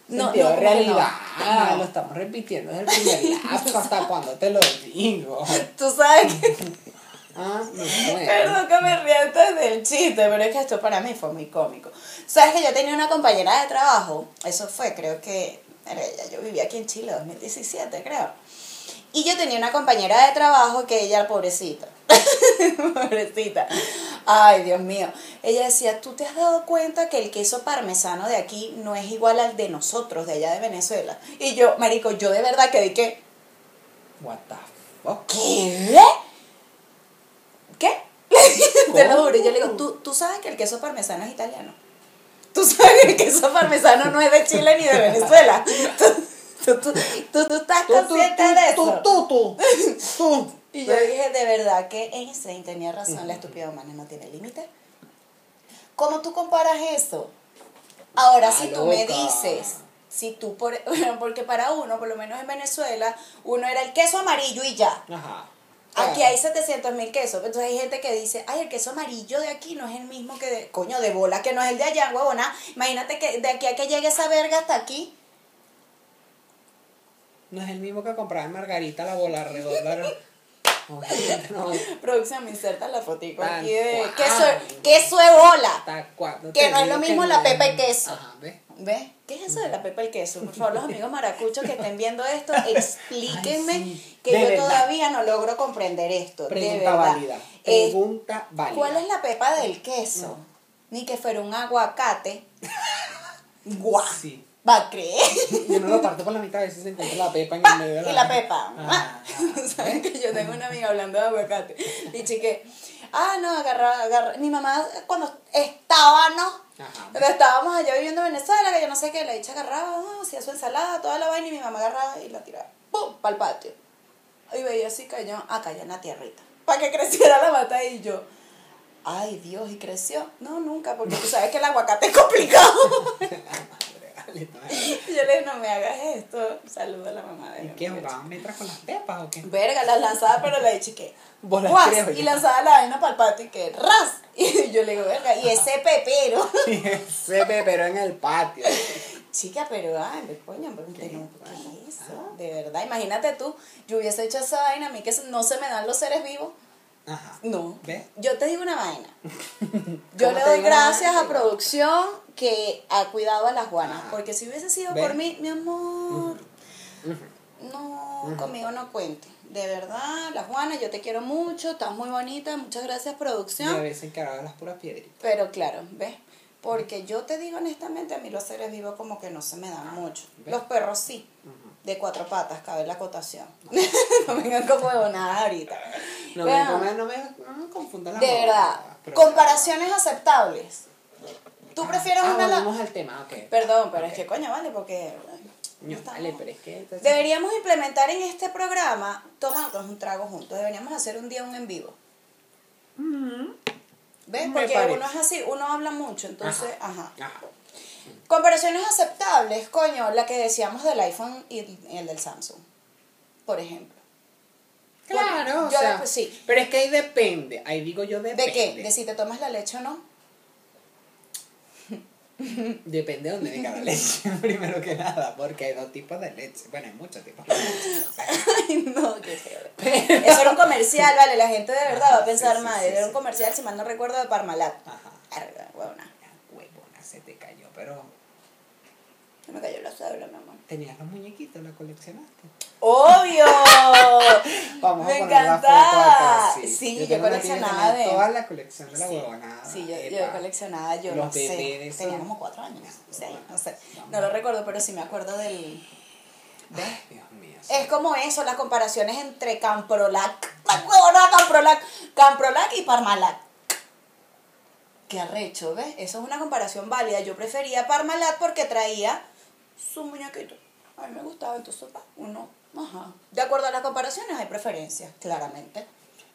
No, no, realidad. no. No. Lo estamos repitiendo desde el primer lapso. ¿Hasta cuando te lo digo? Tú sabes que... Ah. Perdón que me antes del chiste, pero es que esto para mí fue muy cómico. ¿Sabes que yo tenía una compañera de trabajo? Eso fue, creo que... era ella, Yo vivía aquí en Chile, 2017, creo. Y yo tenía una compañera de trabajo que ella, pobrecita, pobrecita, ay Dios mío, ella decía, ¿tú te has dado cuenta que el queso parmesano de aquí no es igual al de nosotros, de allá de Venezuela? Y yo, marico, yo de verdad que di que, What the fuck? ¿qué? ¿Qué? Te lo juro, yo le digo, ¿tú, tú sabes que el queso parmesano es italiano. Tú sabes que el queso parmesano no es de Chile ni de Venezuela. Tú, tú, tú, tú estás consciente de eso. Tú, tú, tú. Y yo dije, de verdad que Einstein tenía razón, la estúpida humana no tiene límite. ¿Cómo tú comparas eso? Ahora, Ah, si tú me dices, si tú, por, bueno, porque para uno, por lo menos en Venezuela, uno era el queso amarillo y ya. Ajá. Aquí hay 700 mil quesos. Entonces hay gente que dice, ay, el queso amarillo de aquí no es el mismo que de, coño, de bola, que no es el de allá, huevona. Imagínate que de aquí a que llegue esa verga hasta aquí. No es el mismo que compraba en Margarita la bola redonda. ¿no? Producción, me inserta la fotico aquí de cual. queso, queso de bola. ¿Hasta cuándo Que no es lo mismo la pepa y queso. Ajá, ¿ves? ¿Ves? ¿Qué es eso de la pepa y el queso? Por favor, los amigos maracuchos que estén viendo esto, explíquenme Ay, sí. que De yo verdad. todavía no logro comprender esto. de Pregunta verdad. válida. Eh, Pregunta válida. ¿Cuál es la pepa del queso? Ni que fuera un aguacate. Guau. Sí. ¿Va a creer? Yo no lo parto por la mitad, a veces se encuentra la pepa en el medio de la Y la pepa. Ah, ¿Saben que yo tengo una amiga hablando de aguacate? Dice que, ah, no, agarra, agarra. Mi mamá cuando estaba, ¿no? Ajá. Pero estábamos allá viviendo en Venezuela, que yo no sé qué, la dicha agarraba, ah, hacía su ensalada, toda la vaina, y mi mamá agarraba y la tiraba, ¡pum! para el patio. Y veía así cayó, ah, cayó en la tierrita. Para que creciera la mata y yo, ay Dios, ¿y creció? No, nunca, porque tú sabes que el aguacate es complicado. Yo le dije, no me hagas esto. Saludo a la mamá de ¿Y qué jugaban mientras con las pepas o qué? Verga, las lanzaba, pero le dije que. Y lanzaba la vaina para el patio y que ras. Y yo le digo, verga, y ese pepero. Y ese pepero en el patio. Chica, pero ay, coño, pero ¿Qué? no, ¿qué es eso? De verdad, imagínate tú, yo hubiese hecho esa vaina, a mí que no se me dan los seres vivos. Ajá. No. ¿Ves? Yo te digo una vaina. Yo ¿Cómo le doy gracias a producción que ha cuidado a las guanas. Ajá. Porque si hubiese sido por mí, mi amor, no, conmigo no cuente. De verdad, las guanas, yo te quiero mucho, estás muy bonita, muchas gracias producción. veces encargaba las puras piedritas. Pero claro, ¿ves? Porque yo te digo honestamente, a mí los seres vivos como que no se me dan mucho. ¿Ves? Los perros sí, de cuatro patas, cabe la acotación. no vengan como huevonadas ahorita. No me, Vean, no, me, no, me, no me confundan la de verdad, comparaciones aceptables. ¿Tú prefieres ah, una... volvemos al tema, ok. Perdón, pero es Ok. que coño, vale, porque... No, no vale, pero es que... entonces- Deberíamos implementar en este programa, tomarnos un trago juntos, deberíamos hacer un día un en vivo. ¿Ves? Me Porque parece. uno es así, uno habla mucho, entonces, ajá. Ajá. Comparaciones aceptables, coño, la que decíamos del iPhone y el, del Samsung, por ejemplo. Claro, o Yo sea, después sí. pero es que ahí depende, ahí digo yo depende. ¿De qué? ¿De si te tomas la leche o no? Depende de dónde venga la leche, primero que nada, porque hay dos tipos de leche, bueno, hay muchos tipos de leche. Ay, no, qué feo. Eso era un comercial, vale, la gente de verdad va a pensar sí, mal. sí, era un comercial, si mal no recuerdo, de Parmalat. Ajá. Verga, huevona. La huevona se te cayó, pero Se me cayó la cédula, mi amor. tenías los muñequitos, la coleccionaste. ¡Obvio! Vamos Me a poner la foto encantaba. Sí, yo, que coleccionaba de. Toda la colección de la Sí, huevonada. Sí, yo, yo coleccionaba, yo Los no sé. Tenía como cuatro años. Sí, no sé. Vamos. No lo recuerdo, pero sí me acuerdo del. ¿Ves? Ay, Dios mío. sí. Es como eso, las comparaciones entre Camprolac, la huevona Camprolac, Camprolac y Parmalat. Qué arrecho, ¿ves? Eso es una comparación válida. Yo prefería Parmalat porque traía su muñequito. A mí me gustaba, entonces uno, ajá. De acuerdo a las comparaciones hay preferencias, claramente.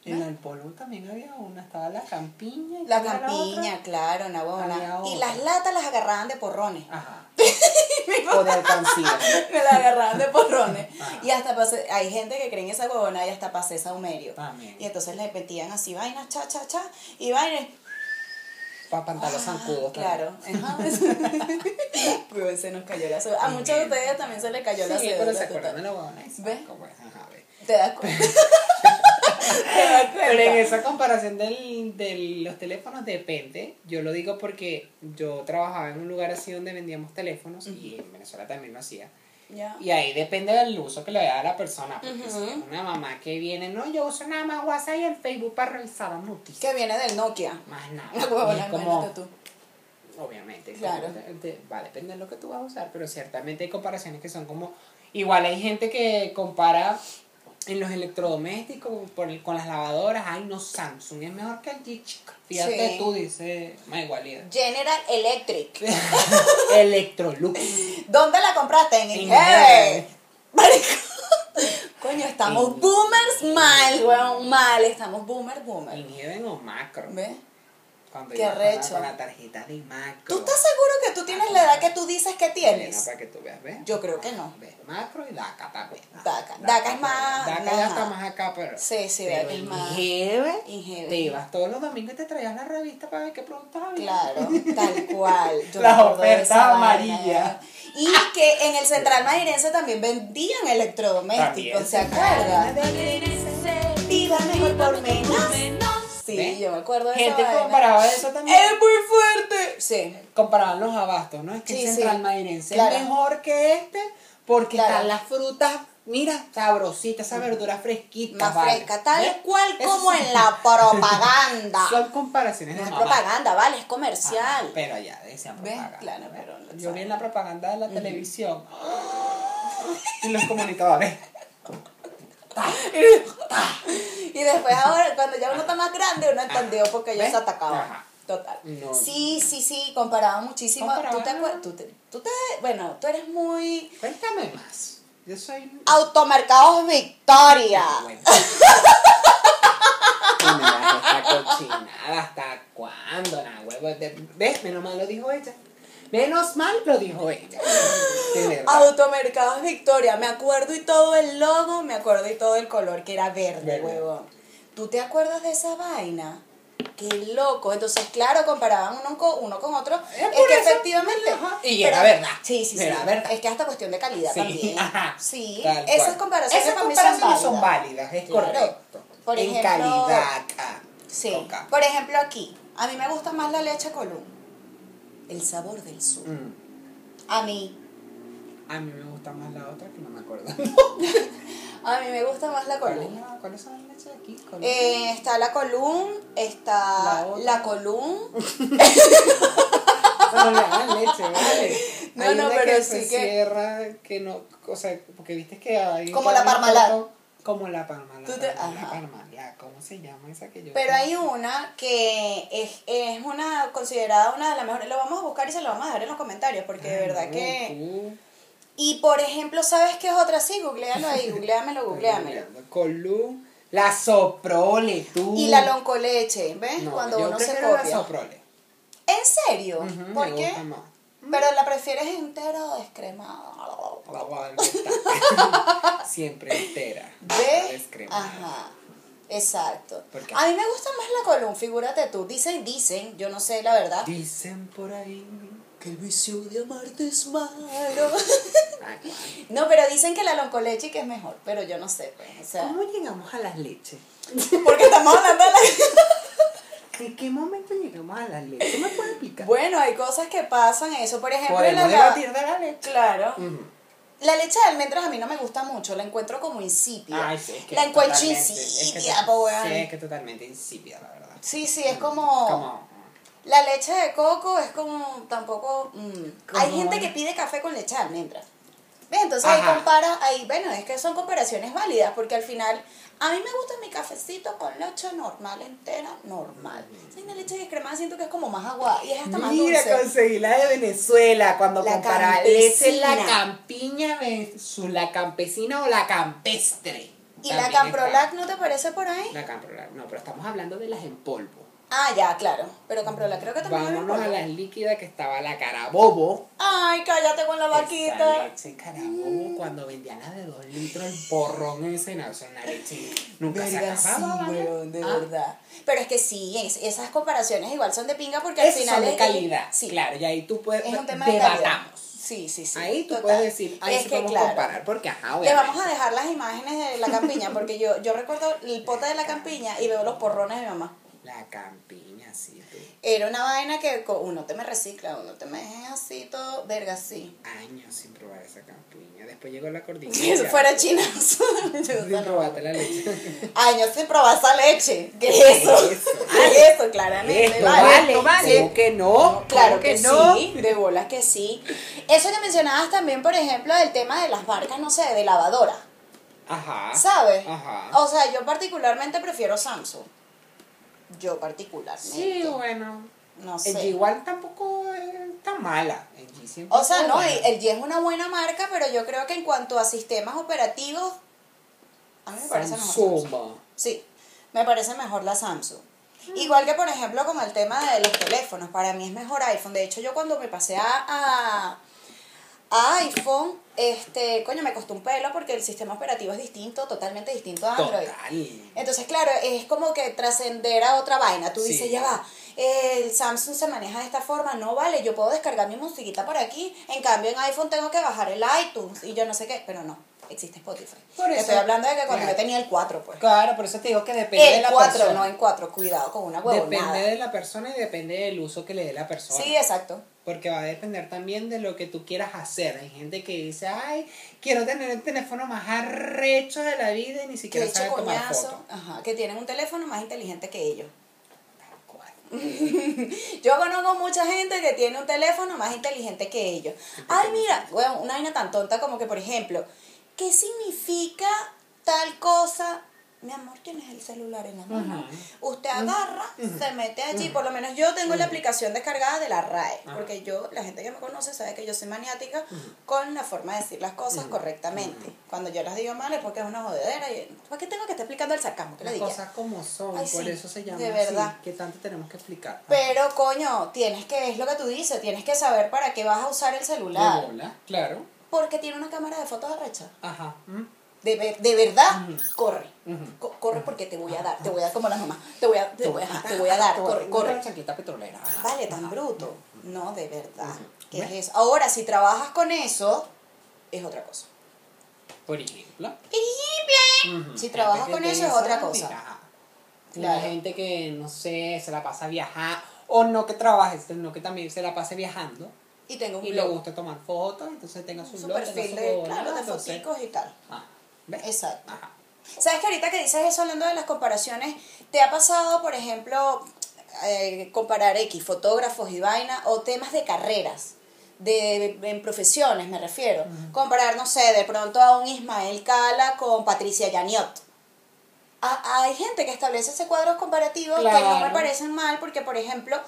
En el polvo también había una, estaba la campiña. y La ¿cuál era campiña, otra? claro, una buena. Y las latas las agarraban de porrones. Ajá. o de alcancía. me la agarraban de porrones. Ajá. Y hasta pasé, hay gente que cree en esa huevona y hasta pasé saumerio. Y entonces le metían así vainas, cha, cha, cha, y vainas. Para pantalos zancudos. Claro. Ajá. pues se nos cayó la. A muchos de ustedes también se les cayó la Sí, cédula. pero se acuerdan de la huevona. ¿Ves? Como es, ajá, ve. ¿Te das cuenta? ¿Te das cuenta? Pero en esa comparación del, de los teléfonos depende. Yo lo digo porque yo trabajaba en un lugar así donde vendíamos teléfonos y en Venezuela también lo hacía. Y ahí depende del uso que le da a la persona. Porque si es una mamá que viene, no, yo uso nada más WhatsApp y el Facebook para revisar las noticias. Que viene del Nokia. Más nada. Y huevona, es como, tú. obviamente, Claro. como de- de- va a depender de lo que tú vas a usar, pero ciertamente hay comparaciones que son como, igual hay gente que compara en los electrodomésticos por el- con las lavadoras, ay no, Samsung es mejor que el G, chica. Fíjate Sí. tú, dice más igualidad. General Electric. Electrolux. ¿Dónde la compraste? En En. Inheber. Marico. Coño, estamos En- boomers mal, weón, mal. Estamos boomer, boomer. Ingeven o macro. ¿Ves? Cuando Qué ibas con la- arrecho. con la tarjeta de macro. ¿Tú estás seguro que tú tienes la edad que tú dices que Bueno, tienes? para que tú veas, ¿ves? Yo creo que no. ¿Ves? Macro y DACA también. DACA. DACA es más- DACA ya está más acá, pero. Sí, sí, pero DACA es más- Ingeven, Ingeven. Te ibas todos los domingos y te traías la revista para ver qué productos había. Claro, tal cual. Yo Las ofertas amarillas. Y que en el Central Mairense también vendían electrodomésticos, ¿se acuerdan? Viva mejor por menos. Sí, yo me acuerdo de Gente esa vaina. comparaba eso también. ¡Es muy fuerte! Sí. Comparaban los abastos, ¿no? Es que Sí, el sí. Central Mairense Claro. es mejor que este porque Claro. están las frutas, mira, sabrositas, esa verdura fresquita. Más vale. fresca, tal ¿Ves? cual como son- en la propaganda. Son comparaciones No de es mamá. propaganda, vale, es Ah, comercial. pero allá decían ¿Ves? propaganda. Claro, pero no Yo vi en la propaganda de la televisión. En los comunicadores. Y después ahora, cuando ya uno está más grande, uno entendió porque ellos se atacaban. Ajá. Total. No. Sí, sí, sí, comparaban muchísimo. ¿Tú te acuerdas? Tú te, tú te- bueno, tú eres muy... Cuéntame más. Yo soy. Automercados Victoria. Bueno. Y me cochinada, ¿hasta cuándo? Nah, huevo, ¿Ves? Menos mal lo dijo ella. Menos mal lo dijo ella. Automercados Victoria. Me acuerdo y todo el logo, me acuerdo y todo el color, que era verde, Verde. huevón. ¿Tú te acuerdas de esa vaina? Qué loco. Entonces, claro, comparaban uno con, uno con otro. Es que efectivamente. Y era verdad. Sí, sí, sí. Era verdad. Es que hasta cuestión de calidad Sí, también. ajá, Sí. Esas comparaciones Esas para mí comparaciones son son válidas. es Claro. correcto. Por en ejemplo, calidad acá. Sí. Por ejemplo, aquí. A mí me gusta más la leche Column. El sabor del sur. Mm. A mí. A mí me gusta más la otra que no me acuerdo. A mí me gusta más la ¿Cuál es Column. la- ¿Cuáles son las leches de aquí? ¿Cuál- Eh, está la Column, está La la Column. No, le dan leche, vale. No, Hay no, una pero que sí se que- cierra, que no, o sea, porque viste que hay... Como la habla Como la parmalat. Tú te- la ajá. parmalat, ¿cómo se llama esa que yo... Pero hay una que es, es una considerada una de las mejores. Lo vamos a buscar y se lo vamos a dejar en los comentarios porque de Ay, verdad que. Y por ejemplo, ¿sabes qué es otra? Sí, googlealo ahí, googleamelo, googleamelo. Column, la soprole, tú. Y la loncoleche, ¿ves? No, Cuando yo uno se prefiero la copia. soprole. ¿En serio? Ujú, ¿Por me qué? gusta más. Pero la prefieres entera o descremada. La Guadalupe. Siempre entera. Descremada. Ajá. Exacto. A mí me gusta más la column, figúrate tú. Dicen, dicen, yo no sé la verdad. Dicen por ahí. Que el vicio de amarte es malo. Ah, no, pero dicen que la loncoleche que es mejor, pero yo no sé, pues. O sea, ¿Cómo llegamos a las leches? porque estamos hablando de la... ¿En qué momento llegamos a las leches? ¿Tú me puedes explicar? Bueno, hay cosas que pasan, eso, por ejemplo, Podemos la, debatir de la leche. Claro. Ujú. La leche de almendras a mí no me gusta mucho, la encuentro como insípida. Ay, sí, es que la encuentro insípida, es que. Sí, es que totalmente insípida, la verdad. Sí, sí, es como... Como... La leche de coco es como tampoco... mm. Como- Hay gente que pide café con leche de almendras. ¿Ves? Entonces ahí Ajá. compara, ahí, bueno, es que son comparaciones válidas, porque al final, a mí me gusta mi cafecito con leche normal, entera, normal. Si una leche descremada siento que es como más agua y es hasta más Mira, dulce. conseguí la de Venezuela cuando La comparaba leche la campiña la campesina o la campestre. ¿Y la Camprolac está. no te parece por ahí? La Camprolac, no, pero estamos hablando de las en polvo. Ah, ya, claro. Pero Camprola creo que también Vámonos a las líquidas que estaba la carabobo. Ay, cállate con la Esa vaquita. leche carabobo cuando vendían las de dos litros el porrón ese, no, una leche. Nunca se Verga, sí, acababa. weón, de Ah, verdad. Pero es que sí, es- esas comparaciones igual son de pinga porque al final son de es- calidad. Sí, Claro, y ahí tú puedes. es un tema de calidad. debatamos. Sí, sí, sí. ahí tú total. puedes decir, ahí es sí que podemos claro. comparar, porque ajá, obviamente. vamos a dejar las imágenes de la campiña porque yo, yo recuerdo el pote de la campiña y veo los porrones de mi mamá. La campiña, sí, tú. Era una vaina que uno te me recicla, uno te me es así todo, verga, sí. Años sin probar esa campiña. Después llegó la Si cordillera. fuera chinazo. Yo, Sin probarte la leche. Años sin probar esa leche. ¿Qué es eso? Eso. ¿Qué es eso? Claramente. Esto, vale. vale, ¿Cómo que no? Claro ¿Cómo que, no? sí, de bolas que sí. Eso que mencionabas también, por ejemplo, del tema de las marcas, no sé, de lavadora, Ajá. ¿sabes? Ajá. O sea, yo particularmente prefiero Samsung. Yo particularmente. Sí, bueno. No El sé. G igual tampoco es tan mala. El O sea, no, buena. el G es una buena marca, pero yo creo que en cuanto a sistemas operativos, a mí me parece mejor Samsung. Samsung. Sí, me parece mejor la Samsung. Igual que, por ejemplo, con el tema de los teléfonos, para mí es mejor iPhone. De hecho, yo cuando me pasé a, a, a iPhone, este, coño, me costó un pelo porque el sistema operativo es distinto, totalmente distinto a Android. Total. Entonces, claro, es como que trascender a otra vaina. Tú Sí. dices, ya va, el Samsung se maneja de esta forma, no vale, yo puedo descargar mi musiquita por aquí, en cambio en iPhone tengo que bajar el iTunes y yo no sé qué, pero no, existe Spotify. Por eso- Estoy hablando de que cuando claro. yo tenía el 4, pues. Claro, por eso te digo que depende de la 4, persona. no en 4, cuidado con una huevonada. Depende de la persona y depende del uso que le dé la persona. Sí, exacto. Porque va a depender también de lo que tú quieras hacer. Hay gente que dice, ay, quiero tener el teléfono más arrecho de la vida y ni Que siquiera eche sabe tomar fotos. ajá, que tienen un teléfono más inteligente que ellos. Tal cual. Yo conozco mucha gente que tiene un teléfono más inteligente que ellos. Ay, mira, bueno, una vaina tan tonta como que, por ejemplo, ¿qué significa tal cosa? Mi amor, tienes el celular en la mano. Usted agarra, se mete allí. Por lo menos yo tengo la aplicación descargada de la RAE. Porque yo, la gente que me conoce sabe que yo soy maniática con la forma de decir las cosas correctamente. Cuando yo las digo mal es porque es una jodedera. Y, ¿Por qué tengo que estar explicando el sarcasmo? Que le Las cosas como son, Ay, por sí, eso se llama de así, verdad. que tanto tenemos que explicar. Pero, coño, tienes que, es lo que tú dices, tienes que saber para qué vas a usar el De celular. bola, claro. Porque tiene una cámara de fotos arrecha. Ajá. mm, De, ver- de verdad, corre. Co- corre porque te voy a dar, te voy a dar como la mamá. Te voy a, te voy a, te voy a dar, corre, corre. Chaqueta petrolera. ajá. Vale, tan bruto. No, de verdad. ¿Qué es eso? Ahora, si trabajas con eso, es otra cosa. Por ejemplo. Ujú. Si Gente trabajas con eso es otra cosa. Claro. La gente que, no sé, se la pasa viajando, o no que trabaje, sino que también se la pase viajando Y tengo un y le gusta tomar fotos, entonces tenga su, su blog, tenga perfil su de, claro, de foticos y tal. Ah, ¿ves? Exacto. Ajá. ¿Sabes que ahorita que dices eso, hablando de las comparaciones, te ha pasado, por ejemplo, eh, comparar X, fotógrafos y vaina, o temas de carreras, de, en profesiones me refiero? Comparar, no sé, de pronto a un Ismael Cala con Patricia Yaniot. A- hay gente que establece ese cuadro comparativo que no me Claro. parecen mal, porque, por ejemplo,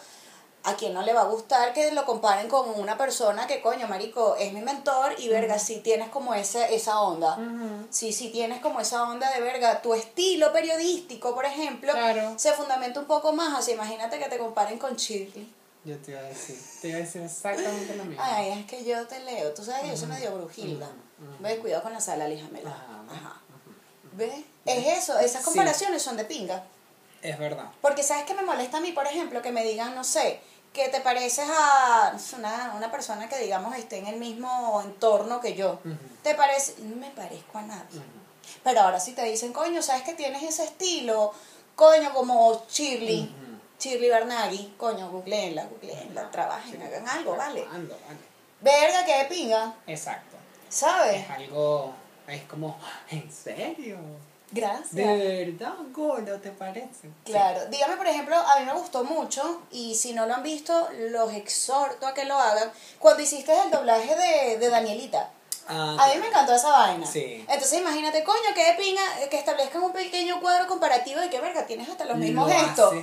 a quien no le va a gustar que lo comparen con una persona que, coño, marico, es mi mentor y, verga, si tienes como esa, esa onda. Ujú. Sí, sí tienes como esa onda de verga. Tu estilo periodístico, por ejemplo, Claro. se fundamenta un poco más. Sea, imagínate que te comparen con Shirley. Yo te iba a decir, te iba a decir exactamente lo mismo. Ay, es que yo te leo. Tú sabes que yo soy medio brujilda. ¿Ves? Cuidado con la sala, líjamela. Ajá. ¿Ves? Es eso. Esas Sí. comparaciones son de pinga. Es verdad. Porque ¿sabes qué me molesta a mí, por ejemplo? Que me digan, no sé, que te pareces a una, una persona que, digamos, esté en el mismo entorno que yo. ¿Te parece? No me parezco a nadie. Pero ahora si te dicen, coño, ¿sabes que tienes ese estilo? Coño, como Shirley, Ujú. Shirley Bernagui, coño, googleenla, googleenla, trabajen, hagan algo, vale. Ando, vale. Verga, que de pinga, Exacto. ¿sabes? Es algo, es como, ¿en serio? Gracias. ¿De verdad, gordo, te parece? Claro, dígame por ejemplo, a mí me gustó mucho y si no lo han visto, los exhorto a que lo hagan. Cuando hiciste el doblaje de, de Danielita, Ah, a mí me encantó esa vaina. Sí. Entonces imagínate, coño, que de pinga eh, que establezcan un pequeño cuadro comparativo y que verga, tienes hasta los Lo mismos gestos.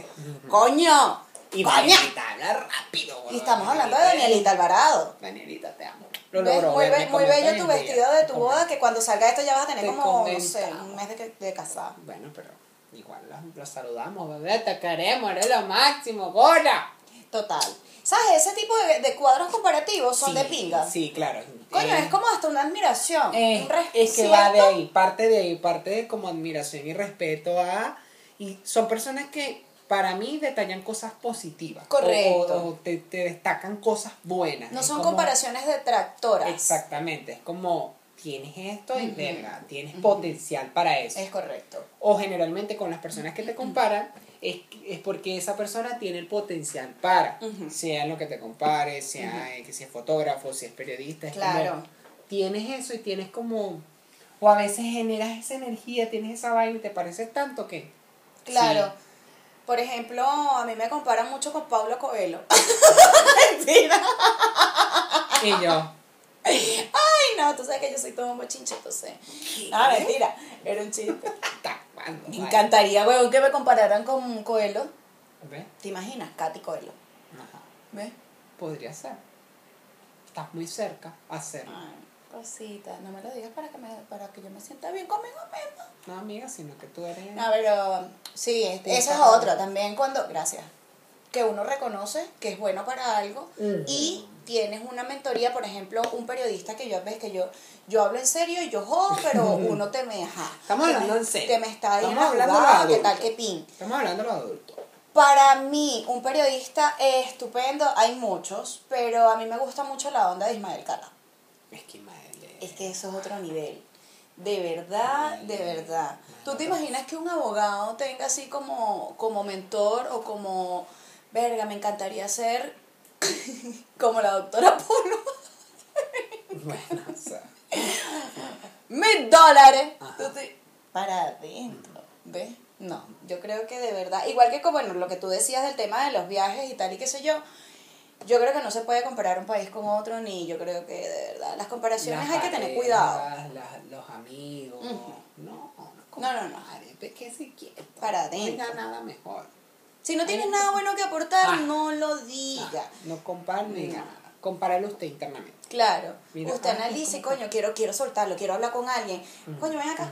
¡Coño! Y ¡Coña! Danielita habla rápido. Y estamos hablando de Danielita Alvarado. Danielita, te amo. Lo ¿Ves? logró, Muy, be- muy bello tu vestido de tu boda, que cuando salga esto ya vas a tener Te como, no sé, un mes de, que- de casada. Bueno, pero igual los, los saludamos, bebé, te queremos, eres lo máximo, gorda. Total. ¿Sabes? Ese tipo de, de cuadros comparativos son de pinga. Sí, claro. Coño, Eh, es como hasta una admiración. eh, un es que va de ahí, parte de ahí, parte de como admiración y respeto a... Y son personas que para mí detallan cosas positivas. Correcto. O, o te, te destacan cosas buenas. No Es son como- comparaciones detractoras. Exactamente, es como tienes esto y verga, tienes potencial para eso. Es correcto. O generalmente con las personas que te comparan, es, es porque esa persona tiene el potencial para, Ujú. sea en lo que te compare, sea que si es fotógrafo, si es periodista, es Claro. como, tienes eso y tienes como, o a veces generas esa energía, tienes esa vaina y te parece tanto que... Claro. Por ejemplo, a mí me comparan mucho con Pablo Coelho. Mentira. Y yo, Ay, no, tú sabes que yo soy todo un bochinche, entonces. Ah, mentira. Era un chiste. Me encantaría, huevón, que me compararan con Coelho. ¿Ves? ¿Te imaginas? Katy Coelho. Ajá. ¿Ves? Podría ser. Estás muy cerca a hacerlo. Ay, cosita. No me lo digas para que, me, para que yo me sienta bien conmigo misma. No, amiga, sino que tú eres... No, pero sí, esa es otra. También cuando, gracias, que uno reconoce que es bueno para algo Ujú. y tienes una mentoría, por ejemplo, un periodista que yo ves que yo yo hablo en serio y yo jodo, pero uno te me ajá, Estamos hablando me- en serio. Te me está Estamos hablando de jugada, que adultos. tal que pin. Estamos hablando de los adultos. Para mí, un periodista estupendo, hay muchos, pero a mí me gusta mucho la onda de Ismael Cala. Es que madre. Es que eso es otro nivel. De verdad, de verdad. ¿Tú te imaginas que un abogado tenga así como, como mentor o como, verga, me encantaría ser como la doctora Polo? Bueno, o sea. Mil dólares. Te- Para adentro. ¿Ves? No, yo creo que de verdad, igual que como bueno, lo que tú decías del tema de los viajes y tal y qué sé yo, yo creo que no se puede comparar un país con otro, ni yo creo que de verdad, las comparaciones Las hay que tener parejas, cuidado. las- los amigos. Ujú. No, No, no, no. ve que quieto. Para No adentro. diga nada mejor. Si no tienes nada bueno que aportar, Ah. no lo diga. Ah, no compare ni No. nada. Compáralo usted internamente. Claro. Mira, Usted ah, analice, coño, quiero, quiero soltarlo, quiero hablar con alguien. Coño, ven acá.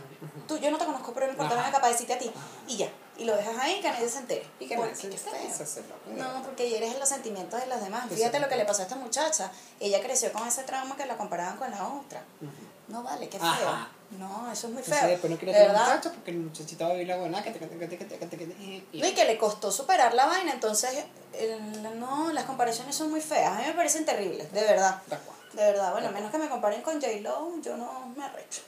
Tú, yo no te conozco, pero no importa, ven acá para decirte a ti. Y ya. Y lo dejas ahí que nadie se entere. Y que Porque no se qué entere, feo. eso se lo puede. No, porque eres en los sentimientos de los demás. Fíjate lo que le pasó a esta muchacha. Ella creció con ese trauma que la comparaban con la otra. Ujú. No vale, qué feo. Ajá. No, eso es muy feo. después no quiere de tener muchacho porque el muchachito va a vivir la buena que que que que que que y- que le costó superar la vaina, entonces, el- no, las comparaciones son muy feas. A mí me parecen terribles, de verdad. ¿De? De verdad, bueno, a menos que me comparen con J-Lo, yo no me arrecho.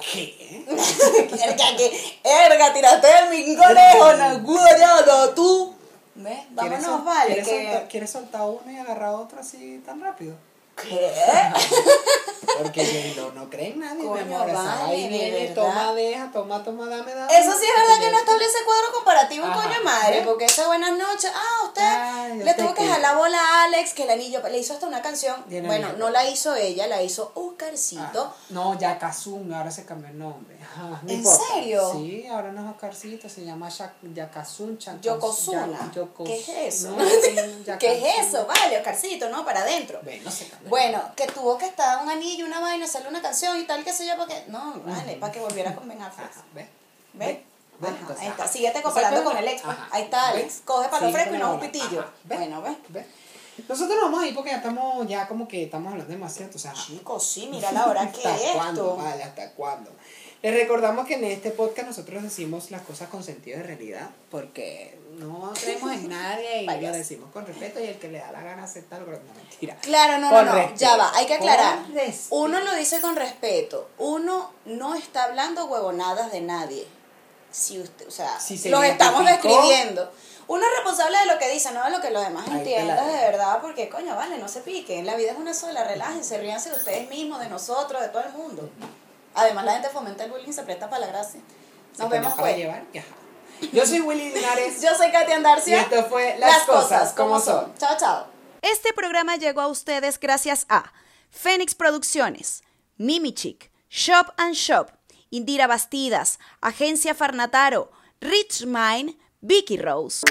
¿Qué? Erga, que, erga, tiraste el mi conejo, naguayado, tú. ¿Ves? ¿Quieres Vámonos, sol- vale. ¿Quieres, Que... soltar, ¿Quieres soltar uno y agarrar otro así tan rápido? ¿Qué? Porque yo no, no cree en nadie, Coño, mi amor. Vale, ahí viene, toma, deja, toma, toma, dame, dame. Eso sí es verdad que no establece cuadro comparativo, Ajá. coño madre, porque esa buenas noches, ah, usted Ay, le tuvo que qué. jalar bola a Alex, que el anillo, le hizo hasta una canción, bueno, no la hizo ella, la hizo Oscarcito, Ah, no, Yakazun, ahora se cambió el nombre. Ajá, no ¿En importa. serio? Sí, ahora no es Oscarcito, se llama Yak- Yakazun. Chancas- Yokozuna. ¿Qué es eso? No, ¿Qué es eso? Vale, Oscarcito, ¿no? Para adentro. Bueno, se cambió. Bueno, que tuvo que estar un anillo, una vaina, hacerle una canción y tal, qué sé yo, porque. No, vale, para que volviera con Ben Affleck. ¿ves? ¿Ves? Ajá, Entonces, ahí está. Síguete comparando con el ex. Ahí está. Alex. Coge para lo Sí, fresco y no un pitillo. Ajá, ¿ves? Bueno, ¿ves? ¿Ves? Nosotros nos vamos a ir porque ya estamos, ya como que estamos hablando demasiado, o sea, Chicos, sí, mira la hora que ¿Hasta es cuándo? esto. Vale, ¿hasta cuándo? Les recordamos que en este podcast nosotros decimos las cosas con sentido de realidad, porque no creemos en nadie y lo decimos con respeto y el que le da la gana acepta lo que no mentira. Claro, no, no, Con no, respeto. ya va, hay que aclarar. Uno lo dice con respeto. Uno no está hablando huevonadas de nadie. Si usted, o sea, Si se los estamos describiendo. Uno es responsable de lo que dice, no de lo que los demás Ahí entiendan de verdad, porque coño, vale, no se piquen. La vida es una sola, relájense, ríanse de ustedes mismos, de nosotros, de todo el mundo. Además, la gente fomenta el bullying, se presta para la gracia. Nos vemos para pues. llevar y. Yo soy Willy Linares. Yo soy Katia Andarcia. Y esto fue Las Cosas Como Son. Chao, chao. Este programa llegó a ustedes gracias a Fénix Producciones, Mimi Chic, Shop and Shop, Indira Bastidas, Agencia Farnataro, Rich Mind, Vicky Rose.